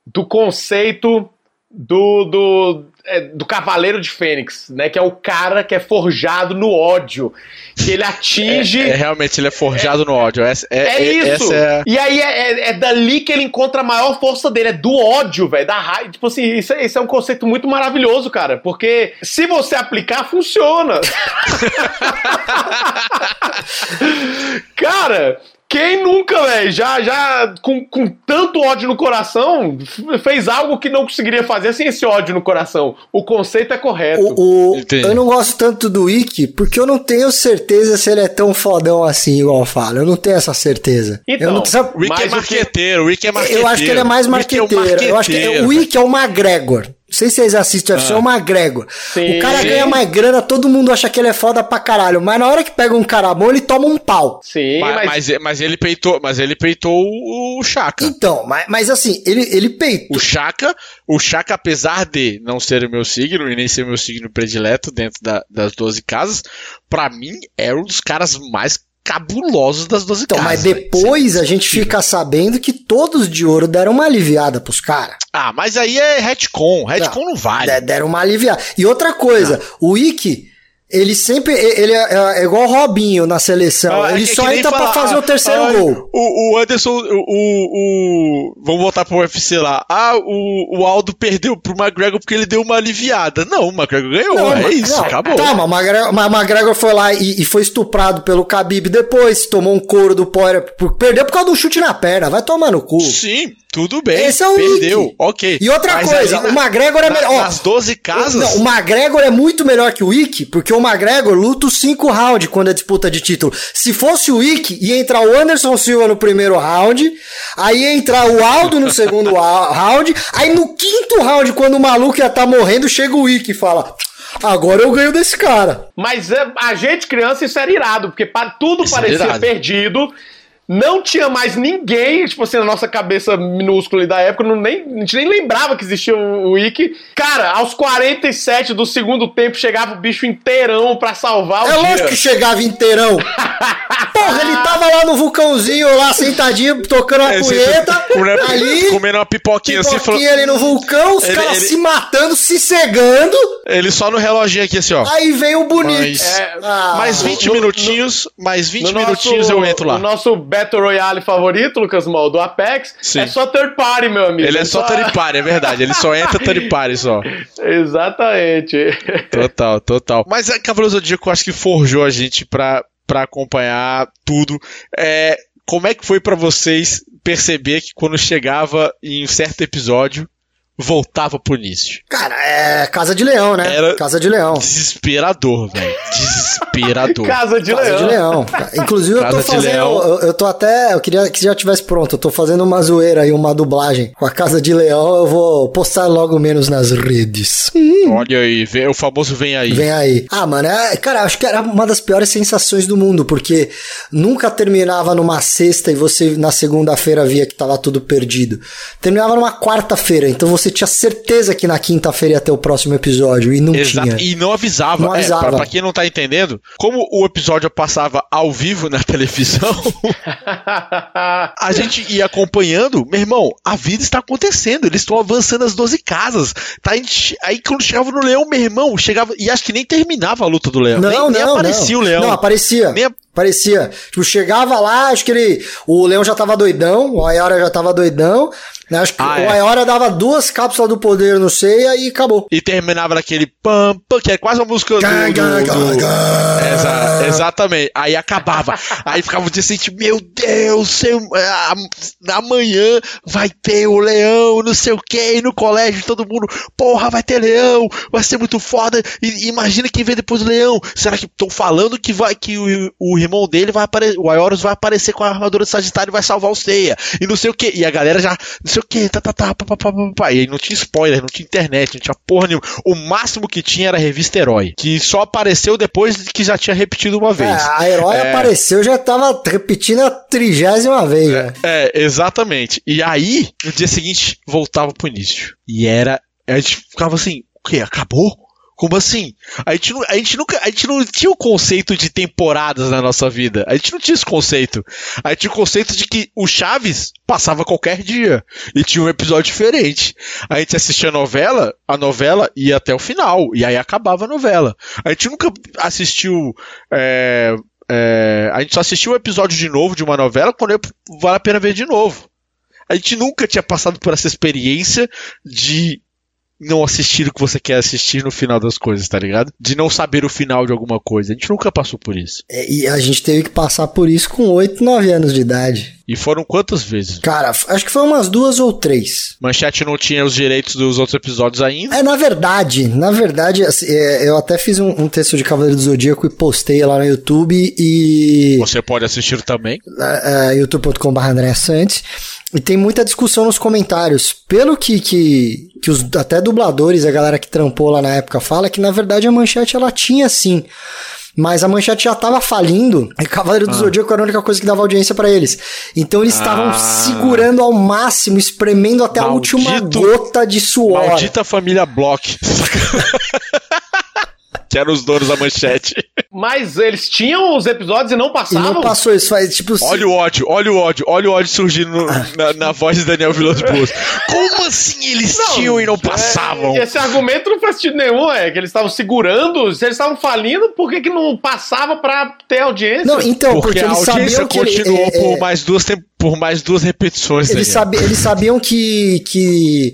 do conceito do, do, é, do Cavaleiro de Fênix, né? Que é o cara que é forjado no ódio. Que ele atinge. É, é realmente, ele é forjado é, no ódio. Essa, é, é, isso. É e aí é, é, dali que ele encontra a maior força dele. É do ódio, velho. Da raiva. Tipo assim, isso, isso é um conceito muito maravilhoso, cara. Porque se você aplicar, funciona. <laughs> cara. Quem nunca, velho, já, já com, com tanto ódio no coração, fez algo que não conseguiria fazer sem esse ódio no coração? O conceito é correto. O, o eu não gosto tanto do Wiki porque eu não tenho certeza se ele é tão fodão assim, igual eu falo. Eu não tenho essa certeza. Então, eu não, sabe, o Wiki é marqueteiro, o é marqueteiro. Eu acho que ele é mais marqueteiro. É eu acho que o é o McGregor. Não sei se vocês assistem, UFC, ah. é uma grégua. O cara ganha mais grana, todo mundo acha que ele é foda pra caralho. Mas na hora que pega um cara bom, ele toma um pau. Sim, mas, mas... mas, ele peitou, mas ele peitou o Chaka. Então, mas, mas assim, ele, ele peitou. O Chaka, o Chaka, apesar de não ser o meu signo e nem ser o meu signo predileto dentro da, das 12 casas, pra mim é um dos caras mais cabulosos das 12 Então, casas. mas depois Isso é a gente fica sabendo que todos de ouro deram uma aliviada pros caras. Ah, mas aí é retcon. Retcon não, vale. De- Deram uma aliviada. E outra coisa, o Wiki, ele sempre. Ele é, é igual o Robinho na seleção. Ah, ele é só entra pra falar, fazer ah, o terceiro ah, gol. O, o Anderson, o, o, Vamos voltar pro UFC lá. Ah, o, o Aldo perdeu pro McGregor porque ele deu uma aliviada. Não, o McGregor ganhou. Não, é isso, não, acabou. Tá, mas o McGregor, mas McGregor foi lá e, e foi estuprado pelo Khabib depois, tomou um couro do Poirier, perdeu por causa do chute na perna, vai tomar no cu. Sim, tudo bem. Esse é o Perdeu, ok. E outra Mas coisa, aí o na- McGregor é na- melhor. Nas 12 casas. Não, o McGregor é muito melhor que o Wick, porque o McGregor luta os cinco rounds quando é disputa de título. Se fosse o Wick, ia entrar o Anderson Silva no primeiro round, aí ia entrar o Aldo no segundo <laughs> round, aí no quinto round, quando o maluco ia estar morrendo, chega o Wick e fala: Agora eu ganho desse cara. Mas é, a gente, criança, isso era irado, porque tudo Isso parecia irado. perdido. Não tinha mais ninguém, tipo assim, na nossa cabeça minúscula da época, não nem, a gente nem lembrava que existia o, o Wiki. Cara, aos 47 do segundo tempo chegava o bicho inteirão pra salvar o É lógico que chegava inteirão. <laughs> Porra, ele tava lá no vulcãozinho, lá sentadinho, tocando uma É, punheta, <laughs> comendo, ali, comendo uma pipoquinha, assim, falando. pipoquinha ali no vulcão, os caras ele- se matando, se cegando. Ele só no reloginho aqui, assim, ó. Aí vem o bonito. Mas- É, Ah, mais 20 no- minutinhos, mais 20 No minutinhos eu entro lá. O nosso Battle Royale favorito, Lucas Mal, do Apex, Sim. é só third party, meu amigo. Ele é só third party, é verdade. Ele só entra third party só. <laughs> Exatamente. Total, total. Mas a Cavaleiros do Zodíaco acho que forjou a gente pra, pra acompanhar tudo. É, como é que foi pra vocês perceber que quando chegava em um certo episódio, voltava pro início? Cara, é Casa de Leão, né? Era- Casa de Leão. Desesperador, velho. Desesperador. <laughs> Casa de Casa Leão. de Leão. Inclusive, eu tô Casa de fazendo. Leão. Eu, eu tô até. Eu queria que já tivesse pronto. Eu tô fazendo uma zoeira aí, uma dublagem. Com a Casa de Leão, eu vou postar logo menos nas redes. Olha aí, vem- o famoso vem aí. Vem aí. Ah, mano, é, cara, acho que era uma das piores sensações do mundo, porque nunca terminava numa sexta e você na segunda-feira via que tava tudo perdido. Terminava numa quarta-feira, então você tinha certeza que na quinta-feira ia ter o próximo episódio e não Exato, tinha. e não avisava. Não É, avisava. pra, pra quem não tá entendendo, como o episódio passava ao vivo na <laughs> televisão, a gente ia acompanhando, meu irmão, a vida está acontecendo, eles estão avançando as 12 casas. Tá, aí quando chegava no leão, meu irmão, chegava, e acho que nem terminava a luta do leão. Não, nem, não, nem não. aparecia o leão. Não, aparecia. Nem Parecia. Tipo, chegava lá, acho que ele. O Leão já tava doidão, o Ayora já tava doidão. Né? Acho que Ah, o é. Ayora dava duas cápsulas do poder no ceia e acabou. E terminava naquele pam, pam, que é quase uma música do. Gá, do- gá, do- gá. Exa- exatamente. Aí acabava. Aí ficava o dia seguinte, meu Deus, sem- a- amanhã vai ter o leão, não sei o que, no colégio, todo mundo, porra, vai ter leão, vai ser muito foda. E, imagina quem vem depois do leão. Será que estão falando que vai que o, o irmão dele vai aparecer, o Aioros vai aparecer com a armadura de Sagitário e vai salvar o Seiya. E não sei o que. E a galera já, não sei o que, tá, tá, tá, pá, pá, pá, pá. E aí não tinha spoiler, não tinha internet, não tinha porra nenhuma. O máximo que tinha era a revista Herói, que só apareceu depois que já tinha repetido uma vez. É, a herói É. apareceu, já tava repetindo a trigésima vez, né? É, exatamente. E aí, no dia seguinte, voltava pro início. E era. A gente ficava assim, o quê? Acabou? Como assim? A gente, não, a, gente nunca, a gente não tinha o conceito de temporadas na nossa vida. A gente não tinha esse conceito. A gente tinha o conceito de que o Chaves passava qualquer dia. E tinha um episódio diferente. A gente assistia a novela, a novela ia até o final. E aí acabava a novela. A gente nunca assistiu. é, é, a gente só assistiu o episódio de novo de uma novela quando vale a pena ver de novo. A gente nunca tinha passado por essa experiência de não assistir o que você quer assistir no final das coisas, tá ligado? De não saber o final de alguma coisa. A gente nunca passou por isso. É, E a gente teve que passar por isso com 8, 9 anos de idade. E foram quantas vezes? Cara, acho que foi umas duas ou três. Manchete não tinha os direitos dos outros episódios ainda. É, na verdade, na verdade, assim, é, eu até fiz um, um texto de Cavaleiro do Zodíaco e postei lá no YouTube e. Você pode assistir também. uh, youtube.com.br André Santos. E tem muita discussão nos comentários. Pelo que, que, que os até dubladores, a galera que trampou lá na época fala, que na verdade a manchete ela tinha sim. Mas a manchete já tava falindo e Cavaleiro do Zodíaco era a única coisa que dava audiência pra eles. Então eles estavam Ah. segurando ao máximo, espremendo até a Maldito- última gota de suor. Maldita família Block. <laughs> que eram os donos da manchete. Mas eles tinham os episódios e não E passavam? não passou isso, faz tipo. Olha o ódio, olha o ódio, olha o ódio surgindo no- <laughs> na, na voz de Daniel Vilas Boas. Como assim eles tinham e não passavam? É, esse argumento não faz sentido nenhum, é que eles estavam segurando, se eles estavam falindo, por que, que não passava pra ter audiência? Não, então, porque, Porque, a eles audiência sabiam que. ele- continuou é, por, é, mais duas por mais duas repetições. Eles, sabi- eles sabiam que, que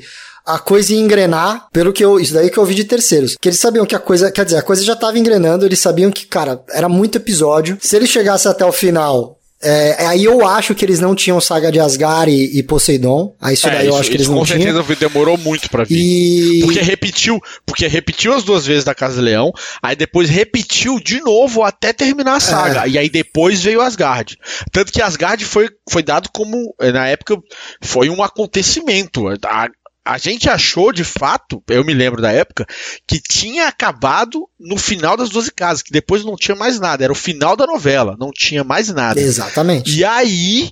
a coisa ia engrenar, pelo que eu. Isso daí que eu ouvi de terceiros. Que eles sabiam que a coisa. Quer dizer, a coisa já tava engrenando, eles sabiam que, cara, era muito episódio. Se ele chegasse até o final. é, aí eu acho que eles não tinham saga de Asgard e, e Poseidon. Aí isso É, daí eu acho que eles isso não com tinham. certeza demorou muito pra vir. E. Porque repetiu, porque repetiu as duas vezes da Casa Leão, aí depois repetiu de novo até terminar a saga. É. E aí depois veio Asgard. Tanto que Asgard foi, foi dado como, na época, foi um acontecimento. A, a gente achou, de fato, eu me lembro da época, que tinha acabado no final das 12 casas, que depois não tinha mais nada. Era o final da novela, não tinha mais nada. Exatamente. E aí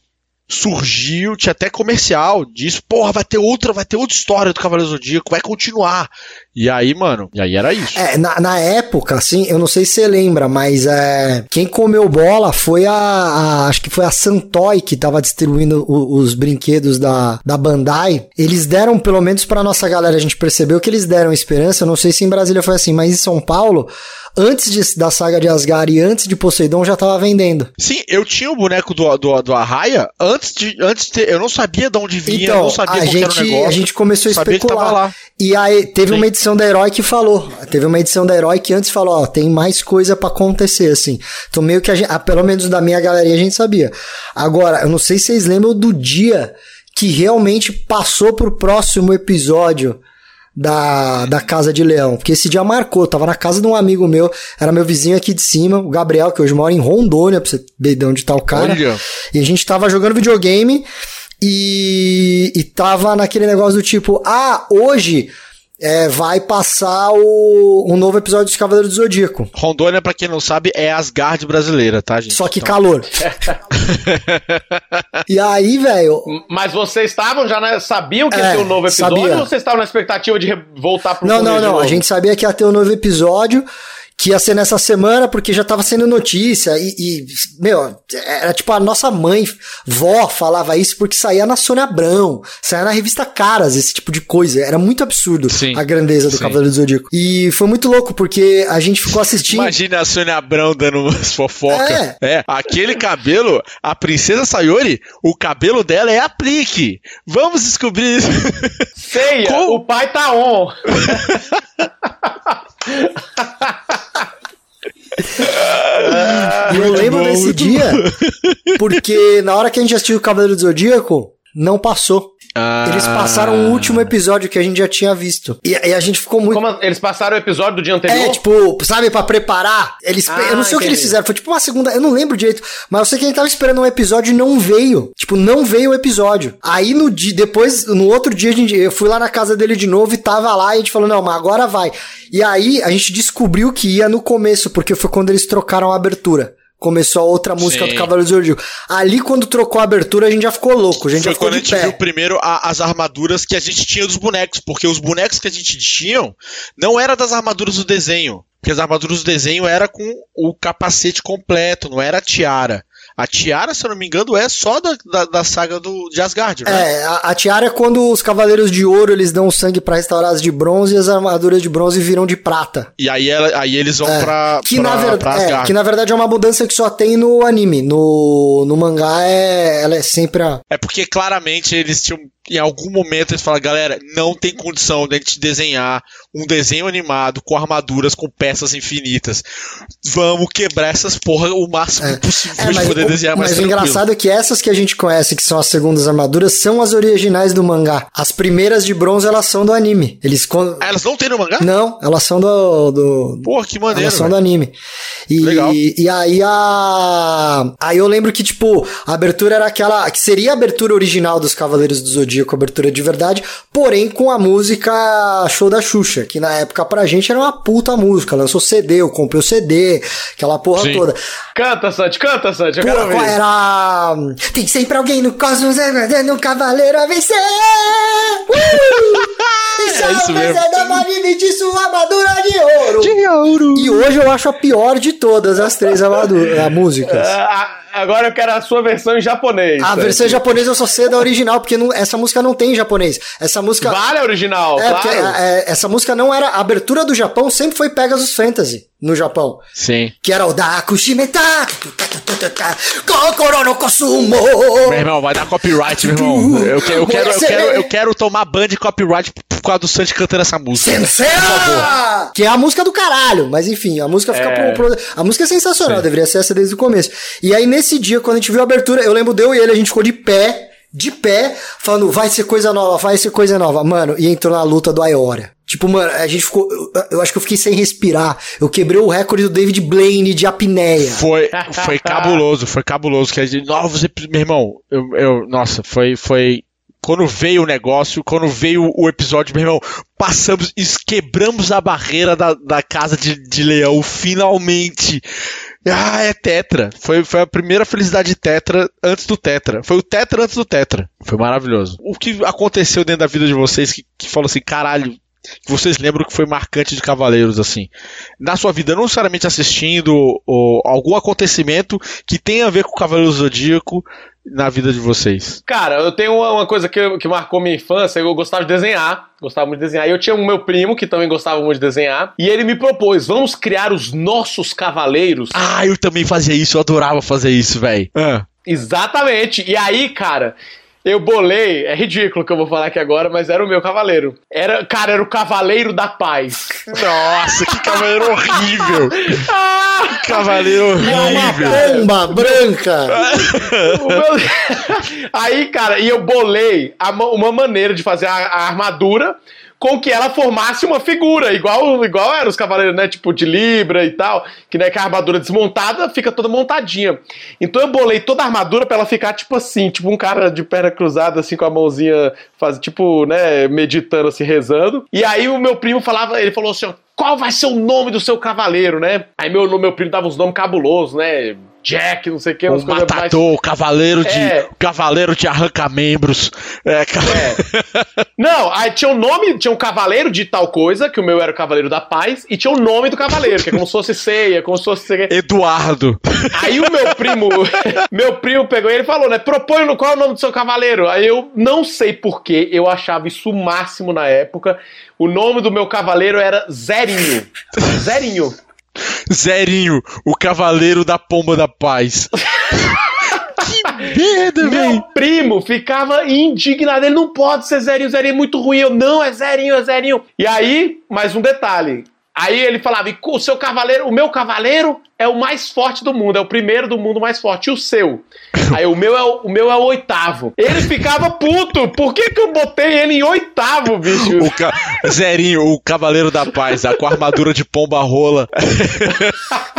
surgiu, tinha até comercial disso, porra, vai ter outra, vai ter outra história do Cavaleiro do Zodíaco, vai continuar. E aí, mano, e aí era isso. É, na, na época, assim, eu não sei se você lembra, mas é, quem comeu bola foi a, a- Acho que foi a Santoy que tava distribuindo o- os brinquedos da, da Bandai. Eles deram, pelo menos pra nossa galera, a gente percebeu que eles deram esperança. Eu não sei se em Brasília foi assim, mas em São Paulo, antes de- da saga de Asgard e antes de Poseidon, já tava vendendo. Sim, eu tinha o boneco do, do, do Arraia antes de. Antes de eu não sabia de onde vinha, eu Então, não sabia a gente, negócio. a gente começou a especular. E aí teve Sim. uma edição da Herói que falou. Teve uma edição da Herói que antes falou, ó, tem mais coisa pra acontecer, assim. Então meio que a gente, pelo menos da minha galeria a gente sabia. Agora, eu não sei se vocês lembram do dia que realmente passou pro próximo episódio da, da Casa de Leão. Porque esse dia marcou. Eu tava na casa de um amigo meu, era meu vizinho aqui de cima, o Gabriel, que hoje mora em Rondônia, pra você ver de onde tá o cara. Olha. E a gente tava jogando videogame e, e tava naquele negócio do tipo, ah, hoje é, vai passar o, um novo episódio dos Cavaleiros do Zodíaco. Rondônia, pra quem não sabe, é Asgard brasileira, tá, gente? Só que Então, calor. <laughs> e aí, velho, Mas vocês estavam já, né, sabiam que ia É, ter um novo episódio sabia. ou vocês estavam na expectativa de voltar pro Não, não, de não. A gente sabia que ia ter um novo episódio, que ia ser nessa semana, porque já tava sendo notícia. E, e, meu, era tipo a nossa mãe, vó, falava isso porque saía na Sônia Abrão, saía na revista Caras, esse tipo de coisa. Era muito absurdo Sim, a grandeza do sim. Cavaleiro do Zodíaco. E foi muito louco, porque a gente ficou assistindo. Imagina a Sônia Abrão dando umas fofocas. É. É. aquele cabelo, a princesa Sayori, o cabelo dela é aplique. Vamos descobrir isso. Ceia, Como? o pai tá on. <laughs> <laughs> E eu lembro desse dia, porque na hora que a gente assistiu o Cavaleiro do Zodíaco, não passou. Eles passaram o último episódio que a gente já tinha visto. E, e a gente ficou muito. Como eles passaram o episódio do dia anterior? É, tipo, sabe, pra preparar. Eles, Ah, eu não sei o que eles entendi. fizeram. Foi tipo uma segunda. Eu não lembro direito. Mas eu sei que a gente tava esperando um episódio e não veio. Tipo, não veio o episódio. Aí no dia. Depois, no outro dia, a gente, eu fui lá na casa dele de novo e tava lá. E a gente falou, não, mas agora vai. E aí a gente descobriu que ia no começo, porque foi quando eles trocaram a abertura. Começou a outra música Sim. do Cavaleiro do Zodíaco. Ali, quando trocou a abertura, a gente já ficou louco. A gente Foi já ficou quando a de gente pé. viu primeiro a- as armaduras que a gente tinha dos bonecos, porque os bonecos que a gente tinha não era das armaduras do desenho. Porque as armaduras do desenho era com o capacete completo, não era a tiara. A tiara, se eu não me engano, é só da, da, da saga do, de Asgard, né? É, a, a tiara é quando os cavaleiros de ouro eles dão sangue pra restaurar as de bronze e as armaduras de bronze viram de prata. E aí, ela, aí eles vão É, pra, que, pra, na ver- pra é, Asgard. que na verdade é uma mudança que só tem no anime. No, no mangá é, ela é sempre a. É porque claramente eles tinham. Em algum momento eles falaram, galera, não tem condição de a gente desenhar um desenho animado com armaduras com peças infinitas. Vamos quebrar essas porra o máximo possível É, de mas, poder o, desenhar mais mas o tranquilo. engraçado é que essas que a gente conhece, que são as segundas armaduras, são as originais do mangá. As primeiras de bronze, elas são do anime. Eles. Ah, elas não tem no mangá? Não, elas são do. do Porra, que maneiro. Elas são velho. do anime. E, Legal. e aí a. Aí eu lembro que, tipo, a abertura era aquela. Que seria a abertura original dos Cavaleiros do Zodíaco, a abertura de verdade, porém com a música Show da Xuxa, que na época pra gente era uma puta música. Lançou CD, eu comprei o CD, aquela porra Sim. toda. Canta, Santi, canta, Santi. Pô, qual era. Tem sempre alguém no cosmos aguardando um cavaleiro a vencer! <laughs> Uh! E É isso só mesmo. vencedor pode dividir sua armadura de ouro! Dinossauro. E hoje eu acho a pior de todas as três armaduras, <laughs> músicas. Ah, agora eu quero a sua versão em japonês. A versão em japonês eu só sei da original, porque não- essa música não tem em japonês. Essa música. Vale a original, É, claro. é, essa música não era. A abertura do Japão sempre foi Pegasus Fantasy no Japão. Sim. Que era o Dakushimeta. Kokoro no Kosumo. Meu irmão, vai dar copyright, meu irmão. Eu, que- eu quero, eu, quero, eu quero tomar ban de copyright por causa do Sanji cantando essa música. Sensei! Que é a música do caralho, mas enfim, a música fica É. pro, pro- A música é sensacional, deveria ser essa desde o começo. E aí, nesse dia, quando a gente viu a abertura, eu lembro deu e ele, a gente ficou de pé, de pé, falando, vai ser coisa nova, vai ser coisa nova. Mano, e entrou na luta do Ayora. Tipo, mano, a gente ficou. Eu, eu acho que eu fiquei sem respirar. Eu quebrei o recorde do David Blaine de apneia. Foi, foi cabuloso, foi cabuloso. Que a gente, novos meu irmão, eu, eu, nossa, foi, foi. Quando veio o negócio, quando veio o episódio, meu irmão, passamos, quebramos a barreira da, da casa de, de leão, finalmente. Ah, é Tetra. Foi, foi a primeira felicidade de Tetra antes do Tetra. Foi o Tetra antes do Tetra. Foi maravilhoso. O que aconteceu dentro da vida de vocês que, que falou assim, caralho, que vocês lembram que foi marcante de Cavaleiros, assim? Na sua vida, não necessariamente assistindo ou algum acontecimento que tenha a ver com o Cavaleiro Zodíaco na vida de vocês. Cara, eu tenho uma, coisa que, que marcou minha infância, eu gostava de desenhar, gostava muito de desenhar. E eu tinha um meu primo que também gostava muito de desenhar, e ele me propôs, vamos criar os nossos cavaleiros. Ah, eu também fazia isso, eu adorava fazer isso, velho. Ah. Exatamente. E aí, cara, eu bolei, é ridículo que eu vou falar aqui agora, mas era o meu cavaleiro. Era, cara, era o cavaleiro da paz. Nossa, que cavaleiro <laughs> horrível! Ah! Que cavaleiro horrível! Pomba branca! Meu- <laughs> Aí, cara, e eu bolei uma maneira de fazer a, a armadura com que ela formasse uma figura, igual igual eram os cavaleiros, né? Tipo de Libra e tal, que né, que a armadura desmontada fica toda montadinha. Então eu bolei toda a armadura pra ela ficar tipo assim, tipo um cara de perna cruzada, assim, com a mãozinha, faz, tipo, né, meditando, assim, rezando. E aí o meu primo falava, ele falou assim: qual vai ser o nome do seu cavaleiro, né? Aí meu, meu primo dava uns nomes cabulosos, né? Jack, não sei o que, O mais. matador, o cavaleiro de. É. Cavaleiro de arranca-membros. É, ca- <laughs> Não, aí tinha o nome, tinha um cavaleiro de tal coisa, que o meu era o Cavaleiro da Paz, e tinha o nome do cavaleiro, que é como se fosse ceia, como se fosse. Eduardo. Aí o meu primo, <laughs> meu primo pegou ele e falou, né? Propõe no qual é o nome do seu cavaleiro. Aí eu não sei porquê, eu achava isso o máximo na época. O nome do meu cavaleiro era Zerinho. Zerinho. Zerinho, o cavaleiro da pomba da paz. <laughs> que merda, Meu velho. primo ficava indignado. Ele não pode ser Zerinho, Zerinho é muito ruim. Eu, não, é Zerinho, é Zerinho. E aí, mais um detalhe. Aí ele falava, "E o seu cavaleiro, o meu cavaleiro é o mais forte do mundo, é o primeiro do mundo mais forte. E o seu? <laughs> Aí o meu é o, o meu é o oitavo. Ele ficava puto. Por que, que eu botei ele em oitavo, bicho? O ca- Zerinho, o cavaleiro da paz, a- com a armadura de pomba rola. <laughs>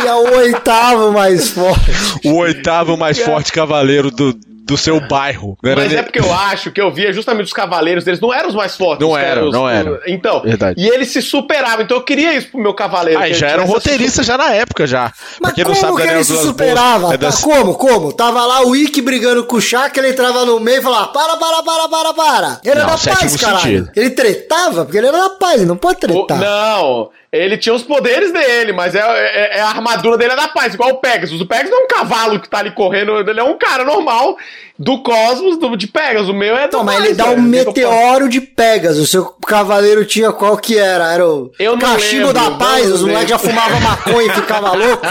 E é o oitavo mais forte. O oitavo mais forte cavaleiro do, do seu bairro. Era Mas é porque eu acho que eu via justamente os cavaleiros deles, não eram os mais fortes. Não eram, os- não eram. Então, Verdade. e eles se superavam. Então eu queria isso pro meu cavaleiro. Aí que já era um roteirista já na época já. Mas como sabe, que ele se superava? é Tá, das- como? Como? Tava lá o Ikki brigando com o Shaka, ele entrava no meio e falava: para, para, para, para, para. Ele era Não, da sétimo paz, caralho. sentido. Ele tretava, porque ele era da paz, ele não pode O- tretar. não, ele tinha os poderes dele, mas é, é- é a armadura dele é da paz, igual o Pegasus. O Pegasus não é um cavalo que tá ali correndo, ele é um cara normal do cosmos do, de Pegasus. O meu é Então, da mas paz, ele dá um velho. meteoro de Pegasus. O seu cavaleiro tinha qual que era? Era o Eu não cachimbo lembro, da paz, os moleques já fumavam maconha e ficavam louco.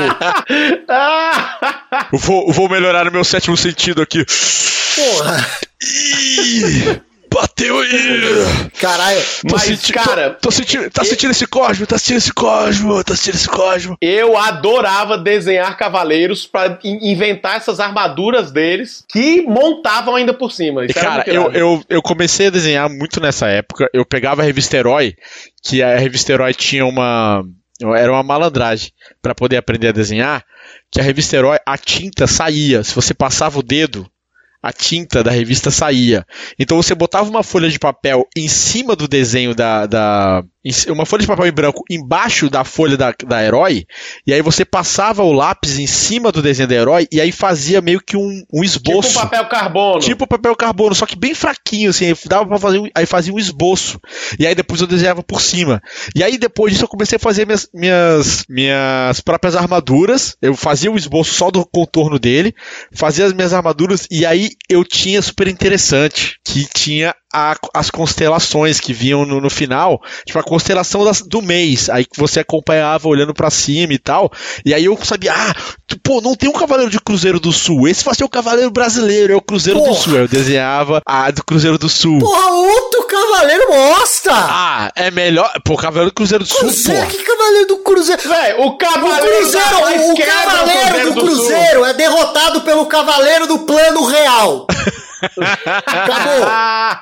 Ah! <laughs> Eu vou, vou melhorar o meu sétimo sentido aqui. Porra. Bateu aí. Caralho. Tô Mas, senti- cara, tô, tô sentindo, tá sentindo esse cosmo? Tá sentindo esse cosmo? Tá sentindo esse cosmo? Eu adorava desenhar cavaleiros pra in- inventar essas armaduras deles que montavam ainda por cima. E, cara, eu, eu, eu comecei a desenhar muito nessa época. Eu pegava a revista Herói, que a revista Herói tinha uma. Era uma malandragem pra poder aprender a desenhar. Que a revista Herói, a tinta saía. Se você passava o dedo, a tinta da revista saía. Então você botava uma folha de papel em cima do desenho da, da, uma folha de papel em branco embaixo da folha da, da herói, e aí você passava o lápis em cima do desenho da herói, e aí fazia meio que um, um esboço. Tipo papel carbono. Tipo papel carbono, só que bem fraquinho, assim, dava pra fazer, aí fazia um esboço. E aí depois eu desenhava por cima. E aí depois disso eu comecei a fazer minhas, minhas, minhas próprias armaduras, eu fazia o esboço só do contorno dele, fazia as minhas armaduras, e aí eu tinha super interessante, que tinha a, as constelações que vinham no, no final, tipo a constelação das, do mês, aí que você acompanhava olhando para cima e tal, e aí eu sabia, ah, tu, pô, não tem um Cavaleiro de Cruzeiro do Sul, esse vai ser o Cavaleiro Brasileiro, é o Cruzeiro Porra. do Sul, aí eu desenhava a do Cruzeiro do Sul. Porra, outro Cavaleiro bosta! Ah, é melhor, pô, Cavaleiro do Cruzeiro do Cruzeiro, Sul, que Cavaleiro do Cruzeiro? Véi, o Cavaleiro, o Cruzeiro, o, o Cavaleiro do, do Cruzeiro é derrotado pelo Cavaleiro do Plano Real. <laughs> Acabou.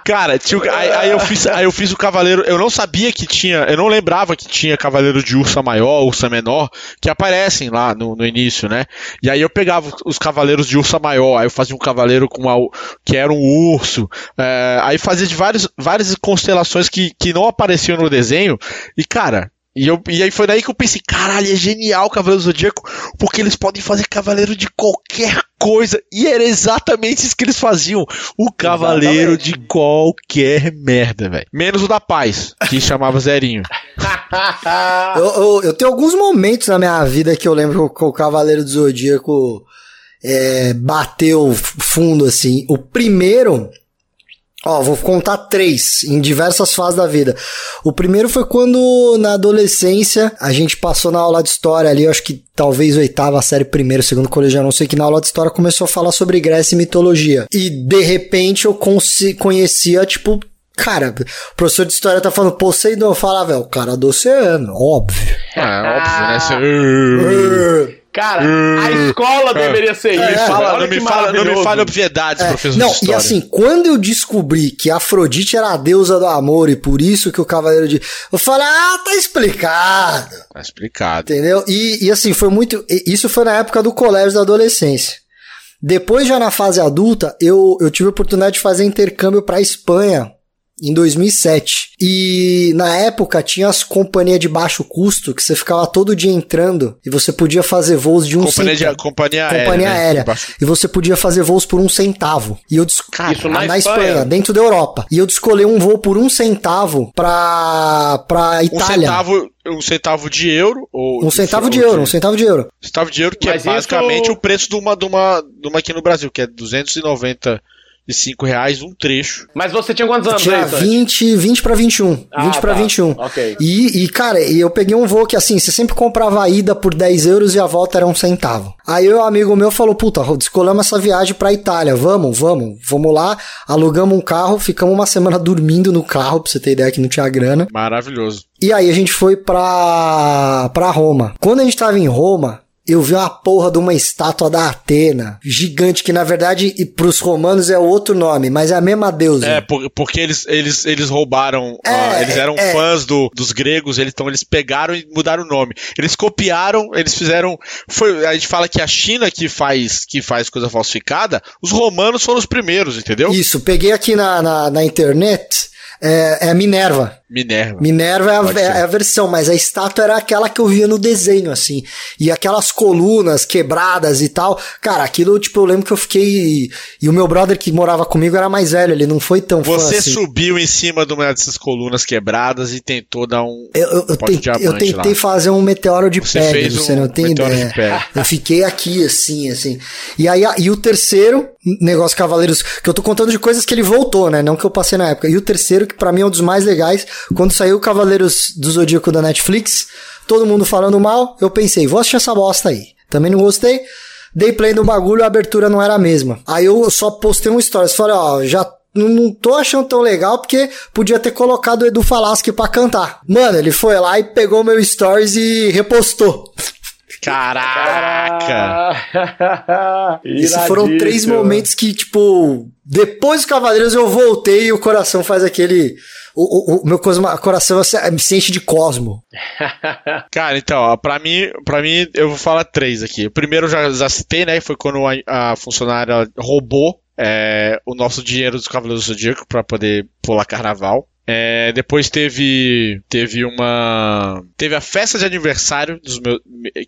Cara, tio, aí, aí, eu fiz, aí eu fiz o cavaleiro. Eu não sabia que tinha. Eu não lembrava que tinha cavaleiro de ursa maior, ursa menor, que aparecem lá no, no início, né? E aí eu pegava os cavaleiros de ursa maior, aí eu fazia um cavaleiro com uma, que era um urso. É, aí fazia de vários, várias constelações que, que não apareciam no desenho. E, cara, e, eu, e aí foi daí que eu pensei, caralho, é genial o Cavaleiro do Zodíaco, porque eles podem fazer cavaleiro de qualquer coisa. E era exatamente isso que eles faziam. O cavaleiro exatamente. de qualquer merda, velho. Menos o da paz, que chamava Zerinho. <laughs> eu, eu, eu, tenho alguns momentos na minha vida que eu lembro que o Cavaleiro do Zodíaco é, bateu fundo, assim. O primeiro Ó, vou contar três em diversas fases da vida. O primeiro foi quando, na adolescência, a gente passou na aula de história ali, eu acho que talvez oitava série, primeiro, segundo colegial, não sei que na aula de história começou a falar sobre Grécia e mitologia. E de repente eu conhecia, tipo, Cara, o professor de história tá falando Poseidon, eu falava, é o cara do oceano, óbvio. É, óbvio, né? <laughs> Cara, a escola deveria ser isso. É, fala, não, me fala, não me fale obviedades, é, professor Não, e assim, quando eu descobri que Afrodite era a deusa do amor e por isso que o Cavaleiro de... Eu falei, ah, tá explicado. Tá explicado. Entendeu? E, e assim, foi muito... Isso foi na época do colégio da adolescência. Depois, já na fase adulta, eu, eu tive a oportunidade de fazer intercâmbio pra Espanha em 2007. E na época tinha as companhias de baixo custo que você ficava todo dia entrando e você podia fazer voos de um companhia centavo. De, companhia, companhia aérea. Né? E você podia fazer voos por um centavo. E eu Cara, Isso na, na Espanha. Espanha. dentro da Europa. E eu escolhi um voo por um centavo pra, pra Itália. Um centavo, um centavo de euro ou um centavo de, de euro, um centavo de euro. Centavo de euro que Mas é basicamente isso... o preço de uma, de uma de uma aqui no Brasil, que é 290 de 5 reais um trecho. Mas você tinha quantos anos? Tinha 20, 20 para 21. Ah, 20 tá. para 21. Ok. E, e, cara, eu peguei um voo que assim, você sempre comprava a ida por 10 euros e a volta era um centavo. Aí o um amigo meu falou, puta, descolamos essa viagem pra Itália, vamos, vamos, vamos lá, alugamos um carro, ficamos uma semana dormindo no carro, pra você ter ideia que não tinha grana. Maravilhoso. E aí a gente foi pra, pra Roma. Quando a gente tava em Roma, eu vi uma porra de uma estátua da Atena, gigante, que na verdade pros romanos é outro nome, mas é a mesma deusa. É, porque eles, eles, eles roubaram, é, uh, eles eram é, fãs do, dos gregos, eles, então eles pegaram e mudaram o nome. Eles copiaram, eles fizeram. Foi, a gente fala que a China que faz, que faz coisa falsificada, os romanos foram os primeiros, entendeu? Isso, peguei aqui na, na, na internet é, é a Minerva. Minerva. Minerva é a, é a, versão, mas a estátua era aquela que eu via no desenho, assim. E aquelas colunas quebradas e tal. Cara, aquilo, tipo, eu lembro que eu fiquei. E o meu brother que morava comigo era mais velho, ele não foi tão Você assim. subiu em cima de uma dessas colunas quebradas e tentou dar um. Eu, eu, eu, te, eu tentei lá. fazer um meteoro de você pedra, você um não tem ideia. Eu fiquei aqui, assim, assim. E aí, e o terceiro, negócio Cavaleiros, que eu tô contando de coisas que ele voltou, né? Não que eu passei na época. E o terceiro, que para mim é um dos mais legais, quando saiu Cavaleiros do Zodíaco da Netflix, todo mundo falando mal, eu pensei, vou assistir essa bosta aí. Também não gostei. Dei play no bagulho, a abertura não era a mesma. Aí eu só postei um stories, falei, ó, já não tô achando tão legal porque podia ter colocado o Edu Falaschi pra cantar. Mano, ele foi lá e pegou meu stories e repostou. Caraca! Esses foram três momentos que, tipo, depois dos Cavaleiros eu voltei e o coração faz aquele. O, o, o meu coração me sente de cosmo. <laughs> Cara, então, ó, pra mim, pra mim, eu vou falar três aqui. O primeiro eu já, já citei, né? Foi quando a, a funcionária roubou é, o nosso dinheiro dos Cavaleiros do Zodíaco pra poder pular carnaval. É, depois teve teve uma teve a festa de aniversário dos meus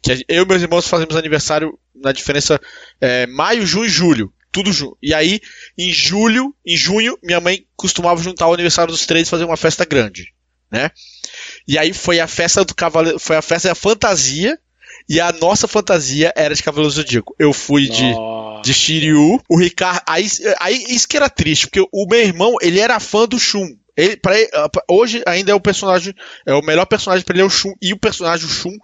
que eu e meus irmãos fazemos aniversário na diferença é, maio, junho e julho. Tudo junto. E aí, em julho, em junho, minha mãe costumava juntar o aniversário dos três e fazer uma festa grande, né? E aí foi a festa do cavaleiro, foi a festa da fantasia, e a nossa fantasia era de Cavaleiro Zodíaco. Eu fui de, de Shiryu, o Ricardo. Aí, aí isso que era triste, porque o meu irmão, ele era fã do Shun. Ele, pra ele, hoje ainda é o personagem, é o melhor personagem pra ele é o Shun, e o personagem do Shun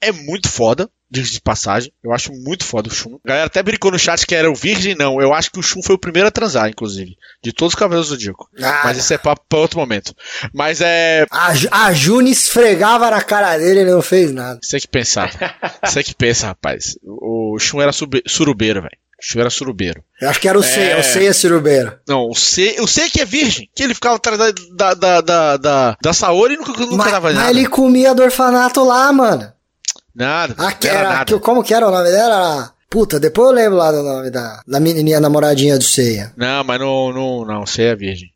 é muito foda de passagem. Eu acho muito foda o Shun. A galera até brincou no chat que era o Virgem, não. Eu acho que o Shun foi o primeiro a transar, inclusive. De todos os Cavaleiros do Zodíaco. Ah, Mas isso é pra, pra, outro momento. Mas é. A, a June esfregava na cara dele e ele não fez nada. Você que pensar. Você que pensa, rapaz. O Shun era surubeiro, velho. O Shun era surubeiro. Eu acho que era o C, é... o C é surubeiro. Não, o C, o C que é virgem, que ele ficava atrás da, da, da, da, da, da Saori e nunca, nunca mas, dava nada. Mas ele comia do orfanato lá, mano. Nada. Ah, que era, nada. Que, como que era o nome dela? Puta, depois eu lembro lá do nome da, da menininha namoradinha do Ceia. Não, mas não, não, não, Ceia é virgem.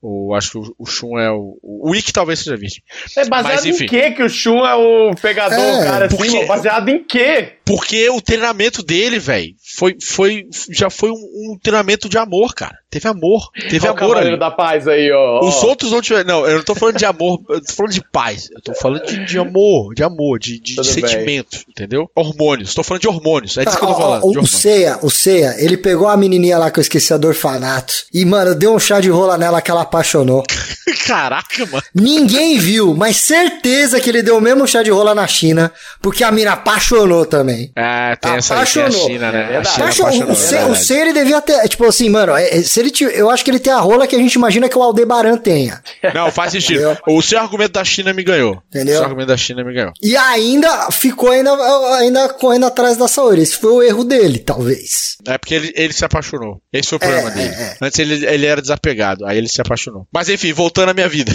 O, acho que o, o Shun é o. O Ikki talvez seja virgem. É baseado Mas, em que que o Shun é o pegador, é, cara? Assim, porque, baseado em quê? Porque o treinamento dele, velho, foi, foi, já foi um, um, treinamento de amor, cara. Teve amor. Teve Olha amor ali. da paz aí, ó. Os outros não tiveram. Não, eu não tô falando de amor, eu tô falando de paz. Eu tô falando de, de amor, de amor, de, de, de sentimento, entendeu? Hormônios. Tô falando de hormônios. É disso ah, que eu tô falando. O, o Ceia, o Ceia, ele pegou a menininha lá que eu esqueci a do orfanato. E, mano, deu um chá de rola nela que ela apaixonou. <laughs> Caraca, mano. Ninguém viu, mas certeza que ele deu o mesmo chá de rola na China, porque a mina apaixonou também. Ah, tem essa aí, tem a China, né? É a China apaixonou, o, C, é o C ele devia ter, tipo assim, mano, é, é, se ele eu acho que ele tem a rola que a gente imagina que o Aldebaran tenha. Não, faz sentido. Entendeu? O seu argumento da China me ganhou. Entendeu? O seu argumento da China me ganhou. E ainda ficou ainda, ainda correndo atrás da Saori. Esse foi o erro dele, talvez. É porque ele, ele se apaixonou. Esse foi o problema é, dele. É, é. Antes ele, ele era desapegado, aí ele se apaixonou. Mas enfim, voltando à minha vida.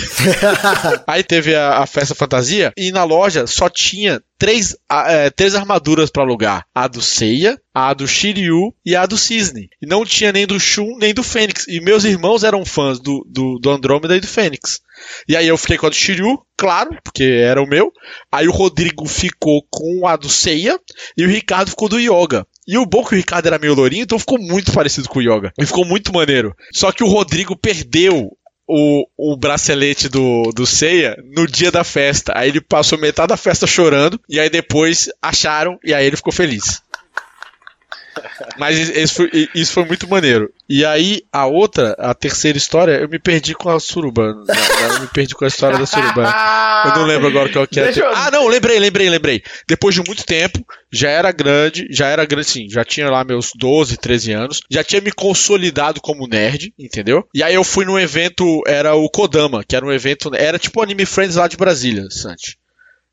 <laughs> aí teve a, a festa fantasia e na loja só tinha três, é, três armaduras para alugar: a do Seiya, a do Shiryu e a do Cisne. E não tinha nem do Shun nem do Fênix. E meus irmãos eram fãs do, do, do Andrômeda e do Fênix. E aí eu fiquei com a do Shiryu, claro, porque era o meu. Aí o Rodrigo ficou com a do Seiya e o Ricardo ficou do Yoga. E o bom que o Ricardo era meio lourinho, então ficou muito parecido com o Yoga. E ficou muito maneiro. Só que o Rodrigo perdeu o, o bracelete do, do Seiya no dia da festa. Aí ele passou metade da festa chorando, e aí depois acharam, e aí ele ficou feliz. Mas isso foi, isso foi, muito maneiro. E aí, a outra, a terceira história, eu me perdi com a suruba. Eu me perdi com a história da suruba. Eu não lembro agora qual que é. Eu... Ah, não, lembrei, lembrei, lembrei. Depois de muito tempo, já era grande, já era grande, sim, já tinha lá meus 12, 13 anos, já tinha me consolidado como nerd, entendeu? E aí eu fui num evento, era o Kodama, que era um evento, era tipo o Anime Friends lá de Brasília, Santi.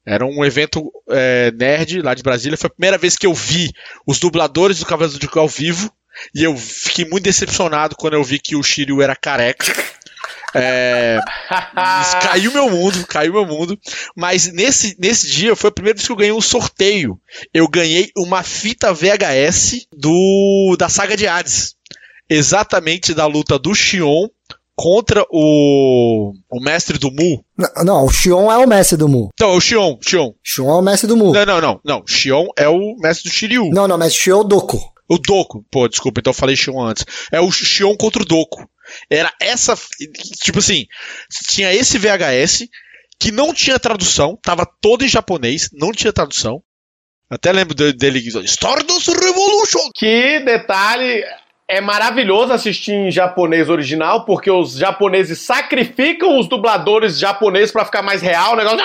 Era um evento é, nerd lá de Brasília. Foi a primeira vez que eu vi os dubladores do Cavaleiro do ao vivo. E eu fiquei muito decepcionado quando eu vi que o Shiryu era careca. É, <laughs> caiu meu mundo, caiu meu mundo. Mas nesse, nesse dia foi a primeira vez que eu ganhei um sorteio. Eu ganhei uma fita VHS do da saga de Hades. Exatamente da luta do Xion contra o, o mestre do Mu. Não, não, o Xion é o mestre do Mu. Então, é o Xion, Xion. Xion é o mestre do Mu. Não, não, não, não. Xion é o mestre do Shiryu. Não, não, mas Xion é o Doku. O Doku, pô, desculpa, então eu falei Xion antes. É o Xion contra o Doku. Era essa, tipo assim, tinha esse VHS que não tinha tradução, tava todo em japonês, não tinha tradução. Até lembro dele, Stardust Revolution. Que detalhe, é maravilhoso assistir em japonês original, porque os japoneses sacrificam os dubladores japoneses para ficar mais real o negócio.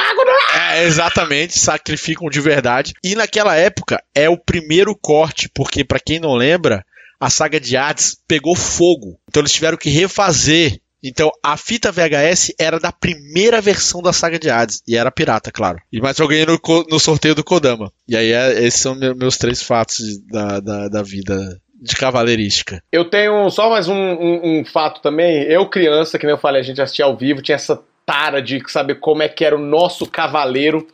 É, exatamente, sacrificam de verdade. E naquela época é o primeiro corte, porque para quem não lembra, a saga de Hades pegou fogo. Então eles tiveram que refazer. Então a fita VHS era da primeira versão da saga de Hades. E era pirata, claro. E mas eu ganhei no, no sorteio do Kodama. E aí é, esses são meus três fatos da, da, da vida de cavaleirística. Eu tenho só mais um, um, um, fato também. Eu, criança, que nem eu falei, a gente assistia ao vivo, tinha essa tara de saber como é que era o nosso cavaleiro.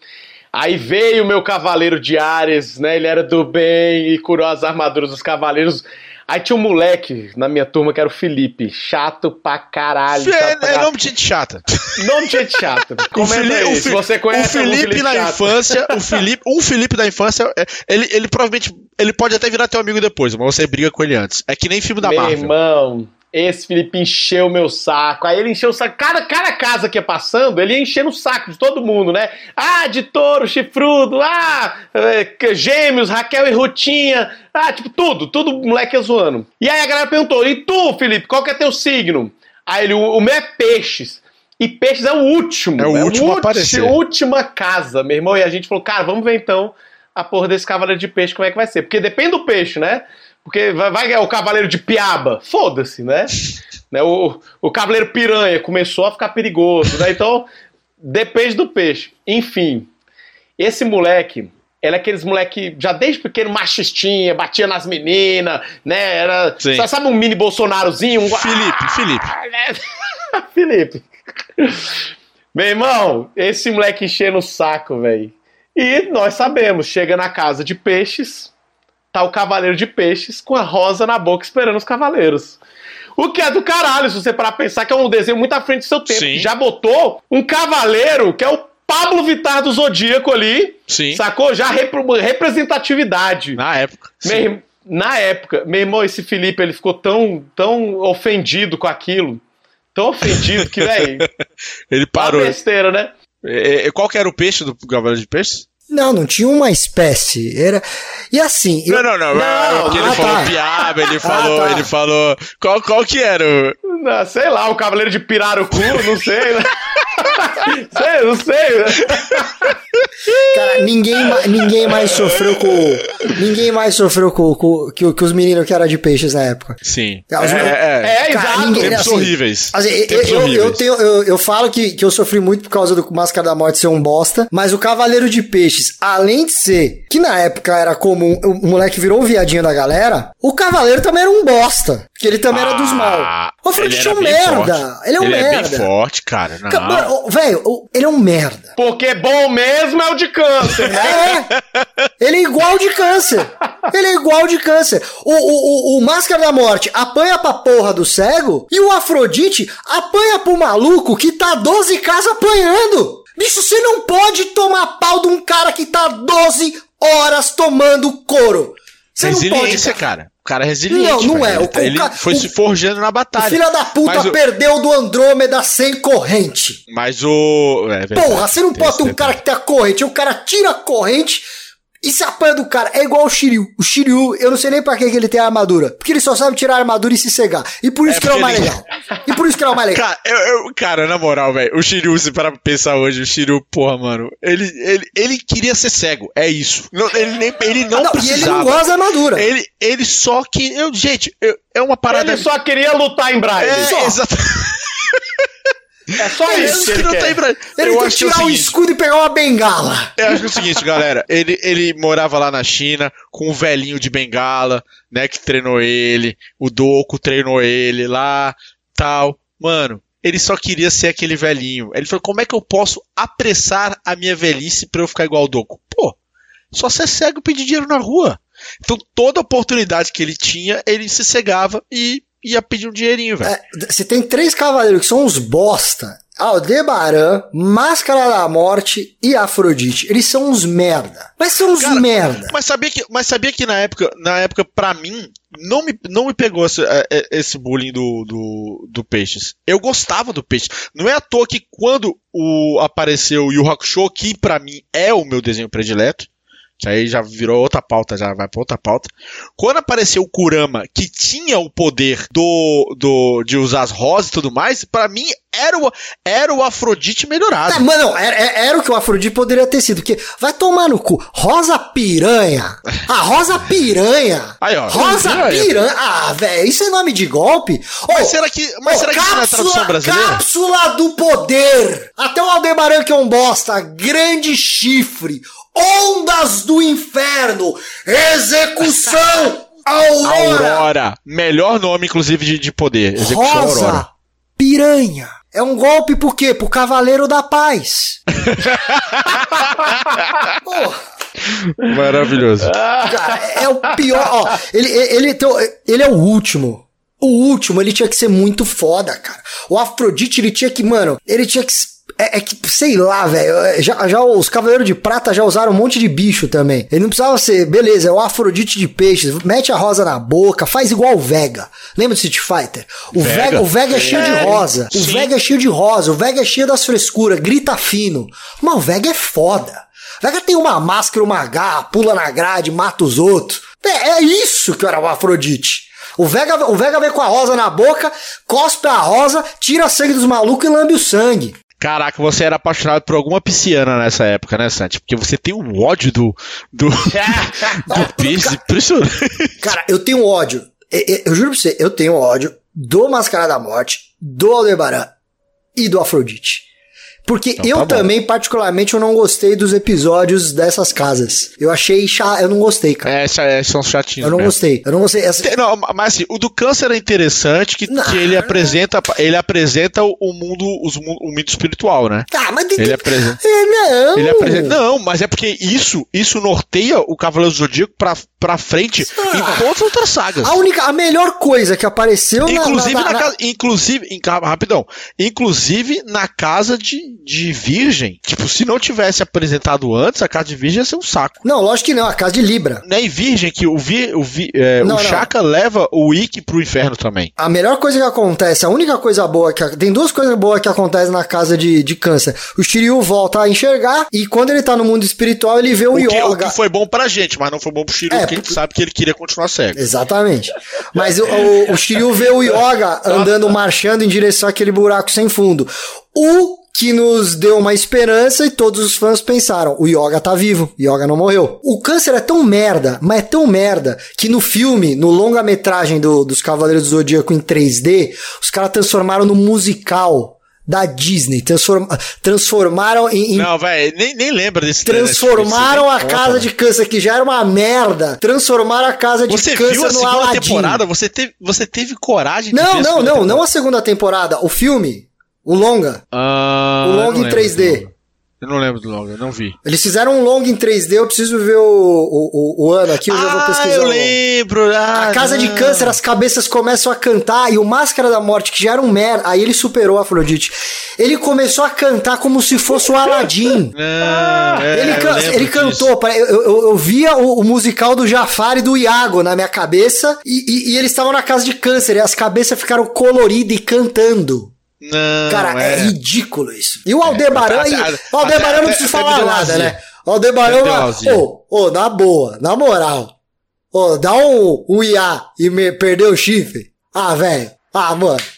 Aí veio o meu cavaleiro de Ares, né? Ele era do bem e curou as armaduras dos cavaleiros. Aí tinha um moleque na minha turma que era o Felipe. Chato pra caralho. Chato pra é nome de gente chata. <laughs> Nome de gente chato. <laughs> O Comenta Fili- aí, o se você conhece o algum Felipe, na chato. infância, o Felipe, um Felipe da infância, é, ele, ele provavelmente, ele pode até virar teu amigo depois, mas você briga com ele antes. É que nem filme da Meu Marvel. irmão, esse Felipe encheu meu saco. Aí ele encheu o saco. Cada, cada casa que ia passando, ele ia enchendo o saco de todo mundo, né? Ah, de touro, chifrudo, ah, é, gêmeos, Raquel e Rutinha. Ah, tipo, tudo, tudo moleque zoando. E aí a galera perguntou: e tu, Felipe, qual que é teu signo? Aí ele, o, o meu é peixes. E peixes é o último. É o último a aparecer. última casa, meu irmão. E a gente falou, cara, vamos ver então a porra desse cavaleiro de peixe, como é que vai ser. Porque depende do peixe, né? Porque vai, o cavaleiro de piaba. Foda-se, né? <laughs> né? O, o cavaleiro piranha começou a ficar perigoso, né? Então, depende do peixe. Enfim, esse moleque, ele é aqueles moleque, já desde pequeno, machistinha, batia nas meninas, né? Era, Sim. sabe, um mini Bolsonarozinho? Um... Felipe, Felipe. Ah, né? <laughs> Felipe. Meu irmão, esse moleque enchendo o saco, velho. E nós sabemos, chega na casa de peixes, tá o cavaleiro de peixes com a rosa na boca esperando os cavaleiros. O que é do caralho, se você parar pensar que é um desenho muito à frente do seu tempo. Sim. Já botou um cavaleiro, que é o Pablo Vittar do Zodíaco ali, Sim. sacou? Já repro- representatividade. Na época. Meu na época, meu irmão, esse Felipe, ele ficou tão, tão ofendido com aquilo. Tão ofendido que, velho, <laughs> Ele parou. parou. besteira, né? É, é, qual que era o peixe do Cavaleiro de Peixes? Não, não tinha uma espécie. Era. E assim. eu- Não, não, não. Não, porque ele ah, falou tá. piaba, ele falou, tá. ele falou. Qual, qual que era o. Não, sei lá, o Cavaleiro de Pirarucu, não sei, né? <laughs> sei, não sei. né? Cara, ninguém, ninguém mais sofreu com. Ninguém mais sofreu com, com que, que os meninos que eram de peixes na época. Sim. É, os- É, é, É, Cara, exato. ninguém- Tempos assim, horríveis. Assim, eu, Tempos eu, eu, horríveis. tenho, eu, eu falo que, que eu sofri muito por causa do Máscara da Morte ser um bosta, mas o Cavaleiro de Peixes, além de ser, que na época era comum, o moleque virou o viadinho da galera, o Cavaleiro também era um bosta, porque ele também era dos mal. Ah, O Afrodite ele é um merda, forte. ele é um ele merda. é bem forte, cara. Não. O- Velho, o- ele é um merda. Porque bom mesmo é o de câncer, né? É, ele é igual de câncer. Ele é igual de câncer. O, o, o, o Máscara da Morte apanha pra porra do cego e o Afrodite apanha pro maluco que tá 12 casas apanhando. Bicho, você não pode tomar pau de um cara que tá 12 horas tomando couro. Você não pode, Resiliência, cara. cara. O cara é resiliente. Não, não é. O- Ele, ele o ca- foi o- se forjando na batalha. filho da puta Mas perdeu do Andrômeda sem corrente. Mas o. É Porra, você não ter um cara que tem a corrente, o cara tira a corrente e se apanha do cara. É igual o Shiryu. O Shiryu, eu não sei nem pra que ele tem a armadura. Porque ele só sabe tirar a armadura e se cegar. E por isso É que ele é o mais ele- legal. E por isso que ele é o mais legal. Cara, eu, eu- cara, na moral, velho, o Shiryu, se parar pra pensar hoje, o Shiryu, porra, mano, ele, ele, ele queria ser cego, é isso. Não, ele, nem, ele não, Não, e ele precisava. não gosta da armadura. Ele, ele só que. Eu, gente, eu- é uma parada. Ele só queria lutar em Braille. É, só. <laughs> É só É isso que ele não quer. tem pra. Ele eu tem que acho que é o tirar o escudo e pegar uma bengala. Eu acho que é o seguinte, galera. Ele, ele morava lá na China com um velhinho de bengala, né? Que treinou ele. O Doku treinou ele lá, tal. Mano, ele só queria ser aquele velhinho. Ele falou: como é que eu posso apressar a minha velhice pra eu ficar igual o Doku? Pô, só ser cego e pedir dinheiro na rua. Então toda oportunidade que ele tinha, ele se cegava e ia pedir um dinheirinho, velho. É, você tem três cavaleiros que são uns bosta. Aldebaran, Máscara da Morte e Afrodite. Eles são uns merda. Mas são uns Cara, merda. Mas sabia que, mas sabia que na época, na época para mim, não me, não me pegou esse, é, é, esse bullying do, do, do Peixes. Eu gostava do Peixes. Não é à toa que quando o, apareceu o Yu Hakusho, que pra mim é o meu desenho predileto, aí já virou outra pauta, já vai pra outra pauta. Quando apareceu o Kurama, que tinha o poder do, do de usar as rosas e tudo mais, pra mim era o, era o Afrodite melhorado. É, mano, não, era, era- era o que o Afrodite poderia ter sido. Porque vai tomar no cu. Rosa Piranha. A Rosa Piranha. Aí, ó. Rosa Piranha. Piranha. Ah, velho, isso é nome de golpe? Mas Ô, será que, mas ô, será que isso não é tradução brasileira? Cápsula do poder. Até o Aldebaran que é um bosta. Grande chifre. Ondas do inferno. Execução. Aurora. Aurora. Melhor nome, inclusive, de, de poder. Execução Rosa Aurora. Piranha. É um golpe por quê? Pro Cavaleiro da Paz. Porra. <laughs> Maravilhoso. Cara, é o pior. Ó, ele, ele, tem, ele é o último. O último, ele tinha que ser muito foda, cara. O Afrodite, ele tinha que, mano, ele tinha que. É, é que, sei lá, velho. Já, já os Cavaleiros de Prata já usaram um monte de bicho também. Ele não precisava ser, beleza, é o Afrodite de peixes. Mete a rosa na boca, faz igual o Vega. Lembra do Street Fighter? O Vega, Vega o Vega é cheio de rosa. O Sim. Vega é cheio de rosa. O Vega é cheio das frescuras, grita fino. Mas o Vega é foda. O Vega tem uma máscara, uma garra, pula na grade, mata os outros. É, é isso que era o Afrodite. O Vega, o Vega vem com a rosa na boca, cospe a rosa, tira sangue dos malucos e lambe o sangue. Caraca, você era apaixonado por alguma pisciana nessa época, né, Santi? Porque você tem um ódio do. do. <laughs> do peixe impressionante. Cara, eu tenho ódio. Eu, eu, eu, juro pra você, eu tenho ódio do Mascarada da Morte, do Aldebaran e do Afrodite. Porque então, eu tá também, particularmente, eu não gostei dos episódios dessas casas. Eu achei chato, eu não gostei, cara. É, é são chatinhos. Eu não mesmo. gostei. Eu não gostei. Essa... Não, mas assim, o do câncer é interessante que, que ele apresenta, ele apresenta o mundo, os, o mundo espiritual, né? Ah, mas ele apresenta. É, não. Ele apresenta. Não, mas é porque isso, isso norteia o Cavaleiro do Zodíaco pra, pra frente ah. em todas as outras sagas. A única, a melhor coisa que apareceu inclusive na, na, na, na... casa, inclusive, em, rapidão, inclusive na casa de de Virgem, tipo, se não tivesse apresentado antes, a casa de Virgem ia ser um saco. Não, lógico que não, a casa de Libra. Não é em Virgem que o, vi, o, vi, é, não, o Chaka leva o Ikki pro inferno também. A melhor coisa que acontece, a única coisa boa que. Tem duas coisas boas que acontecem na casa de, de câncer. O Shiryu volta a enxergar e quando ele tá no mundo espiritual, ele vê o, o que, Yoga. O que foi bom pra gente, mas não foi bom pro Shiryu, é, porque a gente sabe que ele queria continuar cego. Exatamente. Mas o, o, o Shiryu vê o Yoga andando, marchando em direção àquele buraco sem fundo. O que nos deu uma esperança e todos os fãs pensaram: o Yoga tá vivo, Yoga não morreu. O câncer é tão merda, mas é tão merda, que no filme, no longa-metragem do, dos Cavaleiros do Zodíaco em 3D, os caras transformaram no musical da Disney. Transform, transformaram em, em. Não, velho, nem, nem lembra desse Transformaram a casa de câncer, que já era uma merda. Transformaram a casa de você câncer viu a no segunda Aladdin. temporada? Você teve, você teve coragem de Não, não, não, não a segunda temporada. O filme. O longa. Ah, o longa em 3D. Eu não lembro do longa, não vi. Eles fizeram um longa em 3D, eu preciso ver o, o, o ano aqui, eu ah, já vou ah, pesquisar. eu lembro. Ah, a Casa não. de Câncer, as cabeças começam a cantar, e o Máscara da Morte, que já era um merda, aí ele superou a Afrodite. Ele começou a cantar como se fosse o Aladdin. Não, <laughs> é, ele, can, ele cantou, eu, eu, eu, via o, o, musical do Jafar e do Iago na minha cabeça, e, e, e eles estavam na Casa de Câncer, e as cabeças ficaram coloridas e cantando. Não, Cara, é. é. ridículo isso. E o Aldebaran, é, o Aldebaran não precisa falar nada, né? O Aldebaran, ô, ô, na boa, na moral. Ô, dá um, um IA e me perdeu o chifre. Ah, velho. Ah, mano. <laughs>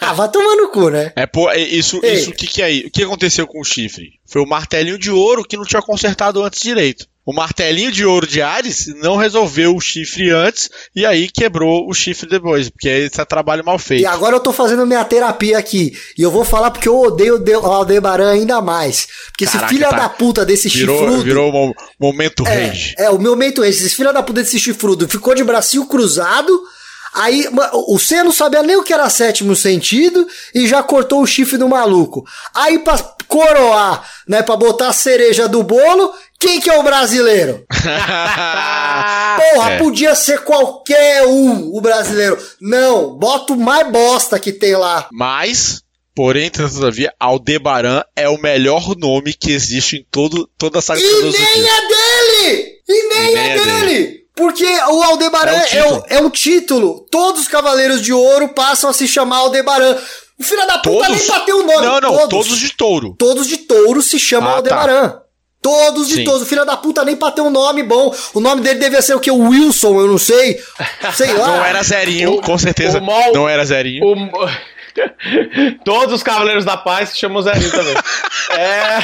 Ah, vai tomar no cu, né? É, pô, é, isso, Ei. isso, o que que é O que aconteceu com o chifre? Foi o martelinho de ouro que não tinha consertado antes direito. O martelinho de ouro de Ares não resolveu o chifre antes e aí quebrou o chifre depois, porque esse é trabalho mal feito. E agora eu tô fazendo minha terapia aqui. E eu vou falar porque eu odeio o Aldebaran ainda mais. Porque Caraca, esse filho tá. da puta desse virou, chifrudo. Virou momento é, rage. É, o meu momento rage. Esse filho da puta desse chifrudo ficou de bracinho cruzado. Aí o C não sabia nem o que era sétimo sentido e já cortou o chifre do maluco. Aí pra coroar, né, pra botar a cereja do bolo, quem que é o brasileiro? <laughs> Porra, é. podia ser qualquer um o brasileiro. Não, bota o mais bosta que tem lá. Mas, porém, todavia, Aldebaran é o melhor nome que existe em todo, toda a saga E nem é dele! E nem, e é, nem é, dele! dele. Porque o Aldebaran é, é, o, é o título. Todos os Cavaleiros de Ouro passam a se chamar Aldebaran. O filho da puta todos? nem bateu o nome. Não, não, todos, todos de touro. Todos de touro se chamam ah, tá. Aldebaran. Tá. Todos de Sim. todos. O filho da puta nem pra ter um nome bom. O nome dele devia ser o que? O Wilson, eu não sei. Sei <laughs> lá. Não era Zerinho, o, com certeza. Mal, não era Zerinho. O, <laughs> Todos os Cavaleiros da Paz se chamam Zerinho também. é...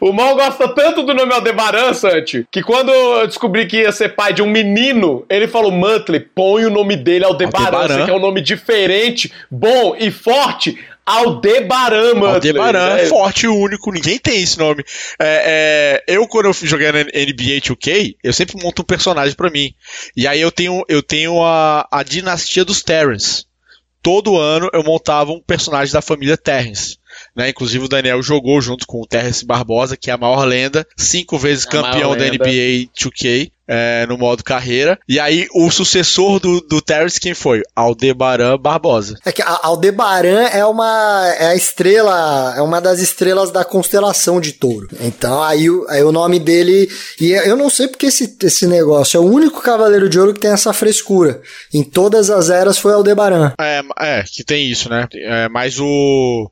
<laughs> o Mal gosta tanto do nome Aldebaran, Santi, que quando eu descobri que ia ser pai de um menino, ele falou: Mantley, põe o nome dele Aldebaran, Aldebaran. que é um nome diferente, bom e forte. Aldebaran, mano. Aldebaran, é. forte, único, ninguém tem esse nome. É, é, eu, quando eu joguei na NBA 2K, eu sempre monto um personagem para mim. E aí eu tenho, eu tenho a, a dinastia dos Terrence todo ano eu montava um personagem da família Terrence. né? Inclusive o Daniel jogou junto com o Terence Barbosa, que é a maior lenda, cinco vezes A campeão da lenda. NBA 2K. É, no modo carreira. E aí, o sucessor do, do Terence, quem foi? Aldebaran Barbosa. É que a Aldebaran é uma é a estrela, é uma das estrelas da constelação de Touro. Então aí, o- aí o nome dele e eu não sei porque esse, esse negócio é o único cavaleiro de ouro que tem essa frescura. Em todas as eras foi Aldebaran. É, é, que tem isso, né? É, mas o.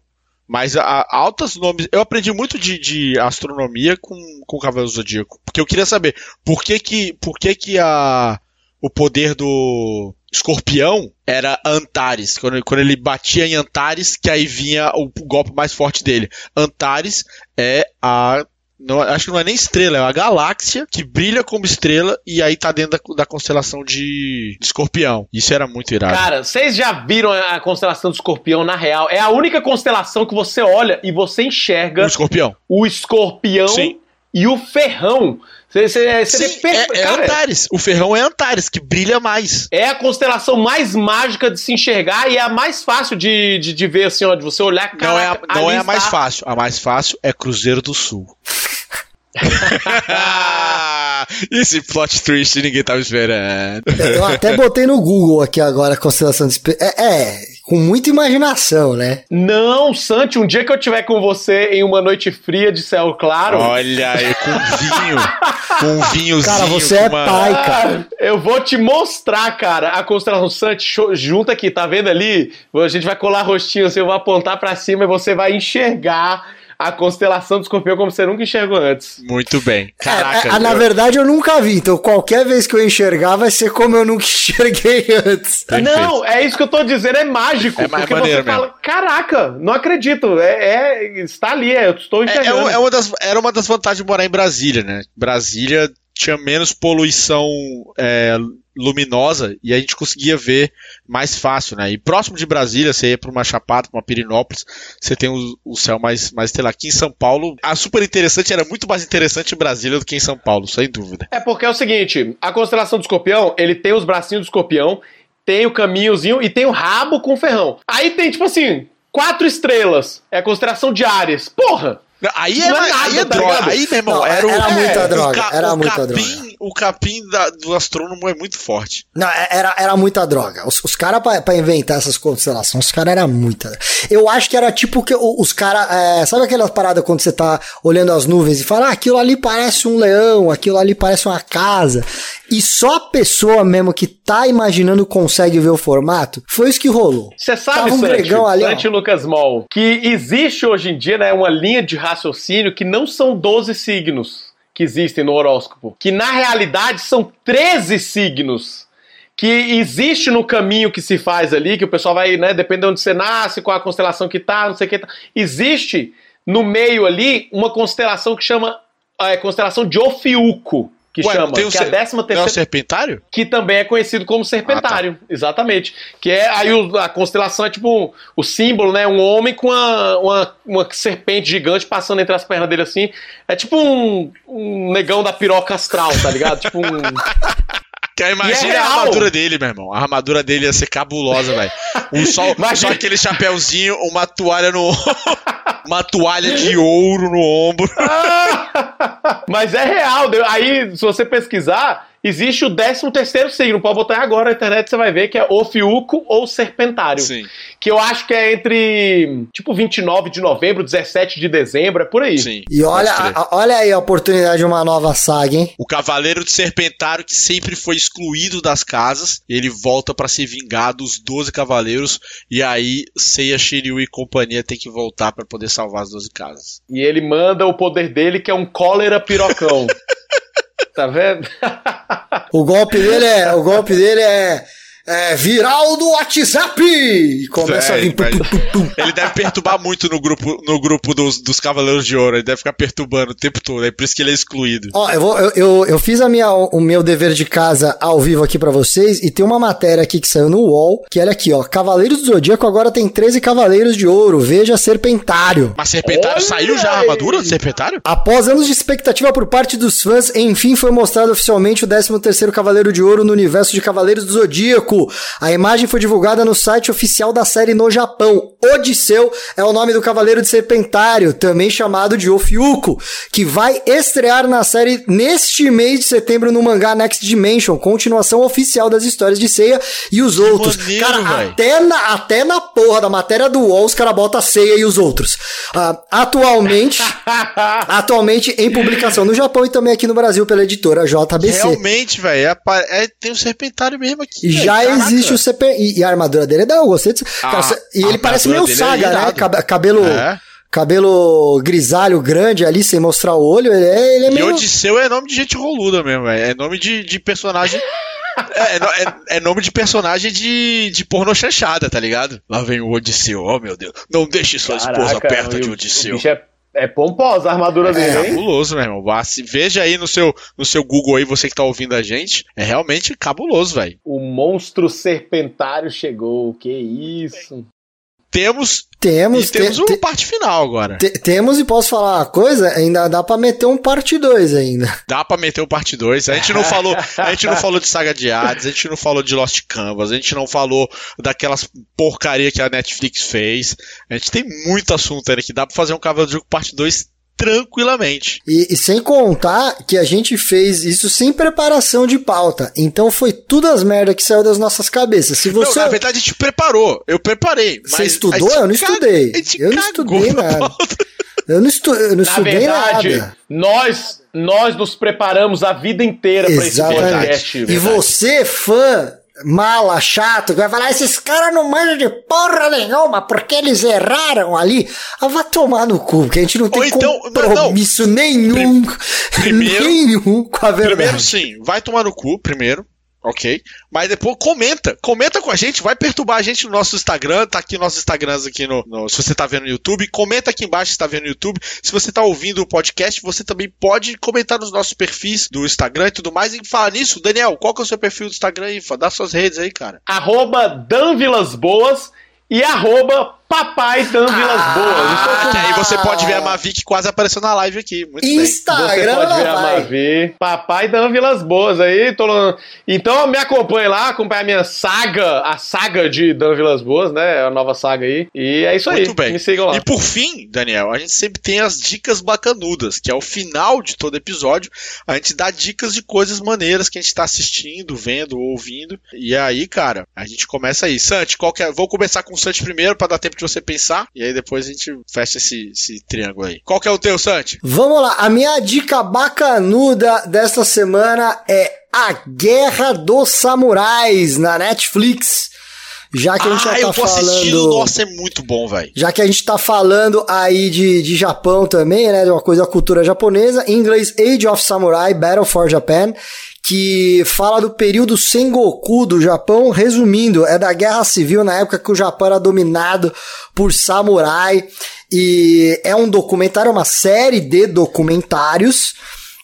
Mas a, altos nomes. Eu aprendi muito de, de astronomia com, com o Cavaleiro Zodíaco. Porque eu queria saber por que que, por que, que a, o poder do escorpião era Antares. Quando, quando ele batia em Antares, que aí vinha o, golpe mais forte dele. Antares é a. Não, acho que não é nem estrela, é uma galáxia que brilha como estrela e aí tá dentro da, da constelação de, de escorpião. Isso era muito irado. Cara, vocês já viram a constelação do escorpião na real? É a única constelação que você olha e você enxerga O escorpião. o escorpião Sim. e o ferrão. Você, você, você Sim, perfe- é, é cara, Antares. O ferrão é Antares, que brilha mais. é a constelação mais mágica de se enxergar e é a mais fácil de, de, de ver, assim, ó, de você olhar. Não é, a, caraca, não é a mais fácil. A mais fácil é Cruzeiro do Sul. <laughs> Esse plot twist ninguém tava esperando. Eu até botei no Google aqui agora a constelação de é, é, com muita imaginação, né? Não, Santi, um dia que eu tiver com você em uma noite fria de céu claro. Olha aí, com vinho. Com um vinhozinho. Cara, você é uma- pai, cara. Ah, Eu vou te mostrar, cara, a constelação Santi. Junta aqui, tá vendo ali? A gente vai colar rostinho, assim, eu vou apontar pra cima e você vai enxergar a constelação do escorpião como você nunca enxergou antes. Muito bem. Caraca. É, é, na verdade eu nunca vi, então qualquer vez que eu enxergar vai ser como eu nunca <laughs> enxerguei antes. Perfeito. Não, é isso que eu tô dizendo, é mágico. É mais porque maneiro você fala, caraca, não acredito, é, é- está ali, é, eu estou É, é enxergando. é uma das, era uma das vantagens de morar em Brasília, né? Brasília tinha menos poluição é, luminosa e a gente conseguia ver mais fácil, né? E próximo de Brasília, você ia para uma Chapada, pra uma Pirinópolis, você tem o, o céu mais, mais estrelado. Aqui em São Paulo, a super interessante era muito mais interessante em Brasília do que em São Paulo, sem dúvida. É porque é o seguinte, a constelação do escorpião, ele tem os bracinhos do escorpião, tem o caminhozinho e tem o rabo com o ferrão. Aí tem, tipo assim, quatro estrelas. É a constelação de Ares. Porra! Aí Não é, é nada, aí é tá droga. Aí, meu irmão, Não, era, o, era muita o droga, ca- era o muita capim, droga. O capim da- do astrônomo é muito forte. Não, é- era, era muita droga. Os, os caras, pra, pra inventar essas constelações, os caras eram muita. Eu acho que era tipo que o- os caras. sabe aquelas paradas quando você tá olhando as nuvens e fala, ah, aquilo ali parece um leão, aquilo ali parece uma casa. E só a pessoa mesmo que tá imaginando consegue ver o formato? Foi isso que rolou. Você sabe, Tava um Santi, gregão ali, ó. Santi Lucas Mol, que existe hoje em dia né, uma linha de raciocínio que não são 12 signos que existem no horóscopo. Que na realidade são 13 signos. Que existe no caminho que se faz ali, que o pessoal vai, né, depende de onde você nasce, qual a constelação que tá, não sei o que. Tá. Existe no meio ali uma constelação que chama é, constelação de Ofiuco, que Ué, chama, tem que é a ser- décima Não é o terceira serpentário? que também é conhecido como serpentário, exatamente. Que é aí o- a constelação é tipo o símbolo, né? Um homem com uma, uma, uma serpente gigante passando entre as pernas dele assim. É tipo um, um negão da piroca astral, tá ligado? tipo um. <laughs> Que aí imagina é a armadura dele, meu irmão. A armadura dele ia ser cabulosa, velho. Um só, só aquele chapéuzinho, uma toalha no <laughs> uma toalha de ouro no ombro. Mas é real. Aí, se você pesquisar, existe o 13 terceiro signo. Pode botar aí agora na internet, você vai ver que é Ofiuco ou Serpentário. Sim, Que eu acho que é entre, tipo, 29 de novembro, 17 de dezembro, é por aí. sim. E olha, a- olha aí a oportunidade de uma nova saga, hein? O Cavaleiro de Serpentário que sempre foi excluído das casas, ele volta pra se vingar dos 12 cavaleiros e aí Seiya, Shiryu e companhia tem que voltar pra poder salvar as 12 casas. E ele manda o poder dele, que é um cólera pirocão. <laughs> tá vendo? O golpe dele é. O golpe dele é. É viral do WhatsApp! E começa a vir. Véi, pum, pum, pum, pum. Ele deve perturbar muito no grupo, no grupo dos, dos Cavaleiros de Ouro. Ele deve ficar perturbando o tempo todo. É por isso que ele é excluído. Ó, eu, vou, eu, eu, eu fiz a minha, o meu dever de casa ao vivo aqui pra vocês e tem uma matéria aqui que saiu no UOL, que olha aqui, ó. Cavaleiros do Zodíaco agora tem 13 Cavaleiros de Ouro, veja Serpentário. Mas Serpentário Olha saiu já a aí! armadura do Serpentário? Após anos de expectativa por parte dos fãs, enfim foi mostrado oficialmente o 13º Cavaleiro de Ouro no universo de Cavaleiros do Zodíaco. A imagem foi divulgada no site oficial da série no Japão. Odisseu é o nome do Cavaleiro de Serpentário, também chamado de Ofyuku, que vai estrear na série neste mês de setembro no mangá Next Dimension, continuação oficial das histórias de Seiya e os outros. maneiro, Cara, véi. até na, até na porra da matéria do UOL, os caras botam Seiya e os outros. Ah, atualmente, <laughs> atualmente em publicação no Japão e também aqui no Brasil pela editora JBC. Realmente, velho, é, é- tem um serpentário mesmo aqui. Já existe o CP. E, e a armadura dele é da eu gostei disso. Ah, Cara, e ele parece meio é saga, né? irado. Cab- Cabelo. É. Cabelo grisalho grande ali, sem mostrar o olho. Ele é, ele é E meio. Odisseu é nome de gente roluda mesmo. É nome de, de personagem. <laughs> É, é é- é nome de personagem de, de porno chanchada, tá ligado? Lá vem o Odisseu, oh meu Deus. Não deixe sua esposa Caraca, perto e de Odisseu. O bicho é, é pomposa a armadura É dele, hein? cabuloso, meu irmão. Veja aí no seu, no seu Google aí, você que tá ouvindo a gente. É realmente cabuloso, velho. O monstro serpentário chegou. Que isso? Temos, Temos. e temos te- uma te- parte final agora. te- temos e posso falar uma coisa? Ainda dá pra meter um parte 2 ainda. Dá pra meter o parte 2. A gente não falou, a gente não falou de Saga de Hades, a gente não falou de Lost Canvas, a gente não falou daquelas porcaria que a Netflix fez. A gente tem muito assunto ainda que dá pra fazer um Cavaleiro do Jogo parte 2 tranquilamente. E, e sem contar que a gente fez isso sem preparação de pauta. Então foi tudo as merdas que saiu das nossas cabeças. Se você. Não, na verdade a gente preparou. Eu preparei. Você mas estudou? Eu não estudei. Eu não estudei na nada. Eu não, estu, eu não Na estudei verdade, nada. nós, nós nos preparamos a vida inteira pra esse Exatamente. podcast. E verdade. você, fã mala, chato, que vai falar, esses caras não manjam de porra nenhuma, porque eles erraram ali. Ah, vai tomar no cu, porque a gente não tem então- compromisso nenhum, Primeiro- <laughs> nenhum com a verdade. Primeiro sim, vai tomar no cu, primeiro. Ok? Mas depois comenta. Comenta com a gente, vai perturbar a gente no nosso Instagram. Tá aqui nossos Instagrams aqui no, no- Se você tá vendo no YouTube, comenta aqui embaixo se tá vendo no YouTube. Se você tá ouvindo o podcast, você também pode comentar nos nossos perfis do Instagram e tudo mais. E falar nisso, Daniel, qual que é o seu perfil do Instagram aí? Dá suas redes aí, cara. Arroba Dan Vilas Boas e arroba Papai Dan Vilas Boas. Estou com Que aí você pode ver a Mavic quase aparecendo na live aqui. Muito bem. Você Instagram pode ver a. Mavi. Papai Dan Vilas Boas aí. Tô... Então me acompanhe lá, acompanhe a minha saga, a saga de Dan Vilas Boas, né? É a nova saga aí. E é isso aí. Muito bem. Me sigam lá. E por fim, Daniel, a gente sempre tem as dicas bacanudas, que é o final de todo episódio. A gente dá dicas de coisas maneiras que a gente tá assistindo, vendo ou ouvindo. E aí, cara, a gente começa aí. Santi, qual que é? Vou começar com o Santi primeiro pra dar tempo de você pensar. E aí depois a gente fecha esse, esse triângulo aí. Qual que é o teu, Santi? Vamos lá, a minha dica bacanuda desta semana é A Guerra dos Samurais na Netflix. Já que a gente ah, já eu tá tô assistindo. falando. Nossa, é muito bom, velho. Já que a gente tá falando aí de, de Japão também, né? De uma coisa da cultura japonesa. Em inglês, Age of Samurai, Battle for Japan. Que fala do período Sengoku do Japão. Resumindo, é da guerra civil na época que o Japão era dominado por samurai. E é um documentário, uma série de documentários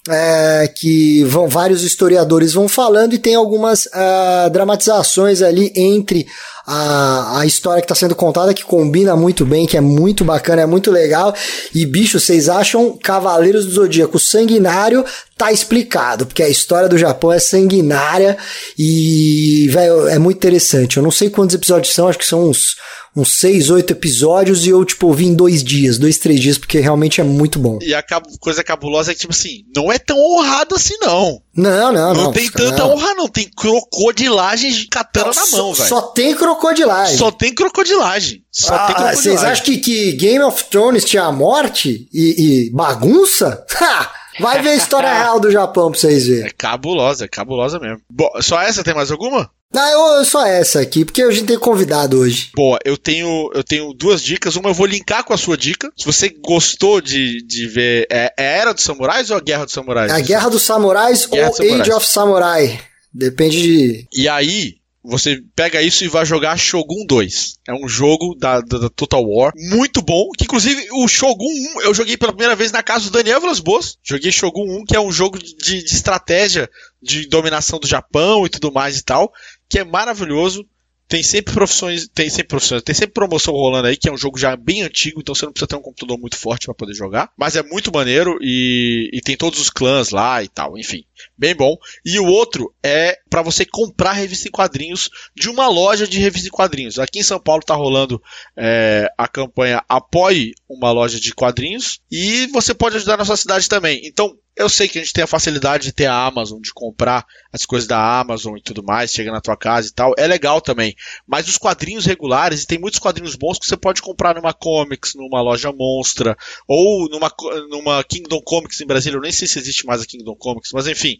é, que vão vários historiadores vão falando e tem algumas ah, dramatizações ali entre a, a história que está sendo contada que combina muito bem, que é muito bacana, é muito legal. E bicho, vocês acham Cavaleiros do Zodíaco sanguinário? Tá explicado, porque a história do Japão é sanguinária e, velho, é muito interessante. Eu não sei quantos episódios são, acho que são uns uns seis, oito episódios e eu, tipo, vi em dois dias, dois, três dias, porque realmente é muito bom. E a coisa cabulosa é que, tipo assim, não é tão honrado assim, não. Não, não, Não, não. tem não. tanta honra, não. Tem crocodilagem de katana na mão, velho. só tem crocodilagem. Só tem crocodilagem. Só tem Ah, crocodilagem. vocês acham que, que Game of Thrones tinha a morte e, e bagunça? <laughs> Ha! Vai ver a história <laughs> real do Japão pra vocês verem. É cabulosa, é cabulosa mesmo. Bom, só essa tem mais alguma? Ah, eu, só essa aqui, porque a gente tem convidado hoje. Boa, eu tenho, eu tenho duas dicas. Uma eu vou linkar com a sua dica. Se você gostou de, de ver. É, é a Era dos Samurais ou a Guerra dos Samurais? É a Guerra dos Samurais Guerra ou dos Samurais. Age of Samurai. Depende de. E aí, você pega isso e vai jogar Shogun 2. É um jogo da, da, da Total War muito bom. Que inclusive o Shogun 1 eu joguei pela primeira vez na casa do Daniel Vilas Boas. Joguei Shogun 1, que é um jogo de, de estratégia de dominação do Japão e tudo mais e tal. Que é maravilhoso. Tem sempre profissões, tem sempre profissões, tem sempre promoção rolando aí, que é um jogo já bem antigo, então você não precisa ter um computador muito forte para poder jogar. Mas é muito maneiro e, e tem todos os clãs lá e tal, enfim. Bem bom. E o outro é para você comprar revista em quadrinhos de uma loja de revista em quadrinhos. Aqui em São Paulo tá rolando é, a campanha Apoie uma loja de quadrinhos e você pode ajudar na sua cidade também. Então, eu sei que a gente tem a facilidade de ter a Amazon, de comprar as coisas da Amazon e tudo mais, chega na tua casa e tal. É legal também. Mas os quadrinhos regulares, e tem muitos quadrinhos bons que você pode comprar numa Comics, numa loja Monstra, ou numa, numa Kingdom Comics em Brasília. Eu nem sei se existe mais a Kingdom Comics, mas enfim.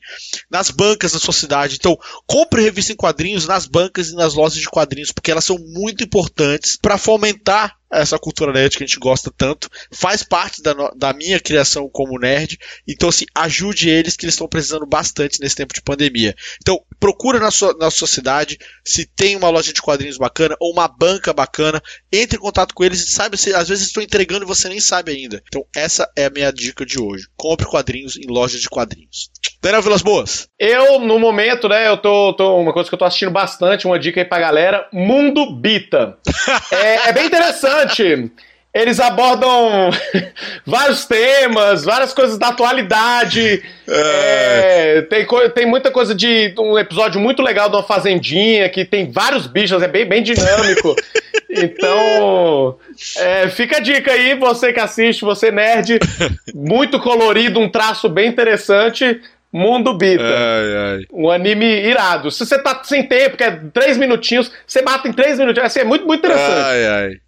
Nas bancas da sua cidade. Então, compre revista em quadrinhos nas bancas e nas lojas de quadrinhos, porque elas são muito importantes para fomentar essa cultura nerd que a gente gosta tanto, faz parte da, da minha criação como nerd, então assim, ajude eles que eles estão precisando bastante nesse tempo de pandemia. Então, procura na sua, na sua cidade se tem uma loja de quadrinhos bacana ou uma banca bacana, entre em contato com eles e saiba se às vezes estão entregando e você nem sabe ainda. Então, essa é a minha dica de hoje. Compre quadrinhos em lojas de quadrinhos. Daniel Vilas Boas. Eu, no momento, né, eu tô, tô, Uma coisa que eu tô assistindo bastante, uma dica aí pra galera: Mundo Bita. <laughs> é, é bem interessante eles abordam <laughs> vários temas, várias coisas da atualidade. É. É, tem, tem muita coisa de um episódio muito legal de uma fazendinha que tem vários bichos, é bem, bem dinâmico. <laughs> então, é, fica a dica aí, você que assiste, você nerd, muito colorido, um traço bem interessante. Mundo Bita. Ai, ai. Um anime irado. Se você tá sem tempo, que é três minutinhos, você mata em três minutinhos. Assim, é muito, muito interessante. Ai, ai.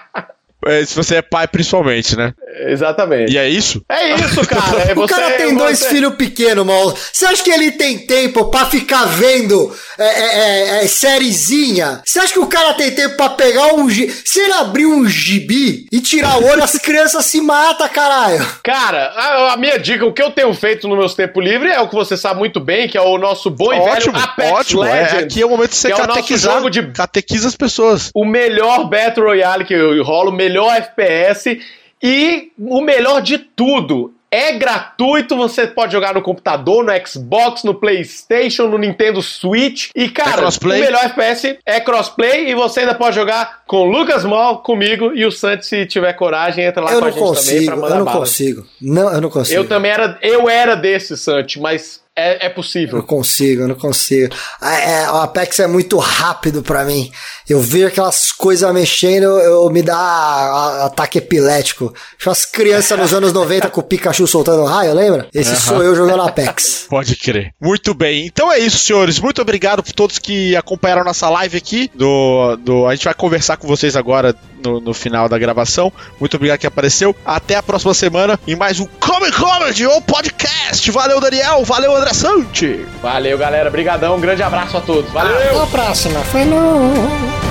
se você é pai, principalmente, né? Exatamente. E é isso? É isso, cara. É <laughs> o cara tem dois você... filhos pequenos, mal. Você acha que ele tem tempo pra ficar vendo é, é, é, é sériezinha? Você acha que o cara tem tempo pra pegar um gibi? Se ele abrir um gibi e tirar o olho, as crianças se matam, caralho. Cara, a, a, minha dica, o que eu tenho feito no meu tempo livre é o que você sabe muito bem, que é o nosso bom e ótimo, velho Apex ótimo. É, Legends. É, aqui é o momento de você catequizar, é o jogo de... catequiza as pessoas. O melhor Battle Royale que rola, o melhor melhor FPS e o melhor de tudo. É gratuito, você pode jogar no computador, no Xbox, no PlayStation, no Nintendo Switch. E, cara, é o melhor FPS é crossplay e você ainda pode jogar com o Lucas Mol, comigo e o Santos, se tiver coragem, entra lá eu com a gente consigo, também pra mandar Eu não bala. consigo. Não, eu não consigo. Eu também era, eu era desse, Santos, mas é, é possível. Eu consigo, eu não consigo. É, o Apex é muito rápido para mim. Eu vejo aquelas coisas mexendo, eu, eu me dá ataque epilético. As crianças nos anos 90 com o Pikachu soltando raio, lembra? Esse uhum. sou eu jogando Apex. <laughs> Pode crer. Muito bem. Então é isso, senhores. Muito obrigado por todos que acompanharam nossa live aqui. Do, do, a gente vai conversar com vocês agora no, no final da gravação. Muito obrigado que apareceu. Até a próxima semana em mais um Comic Comedy ou podcast. Valeu, Daniel. Valeu, André Sante. Valeu, galera. Obrigadão. Um grande abraço a todos. Valeu. Até a próxima. Falou.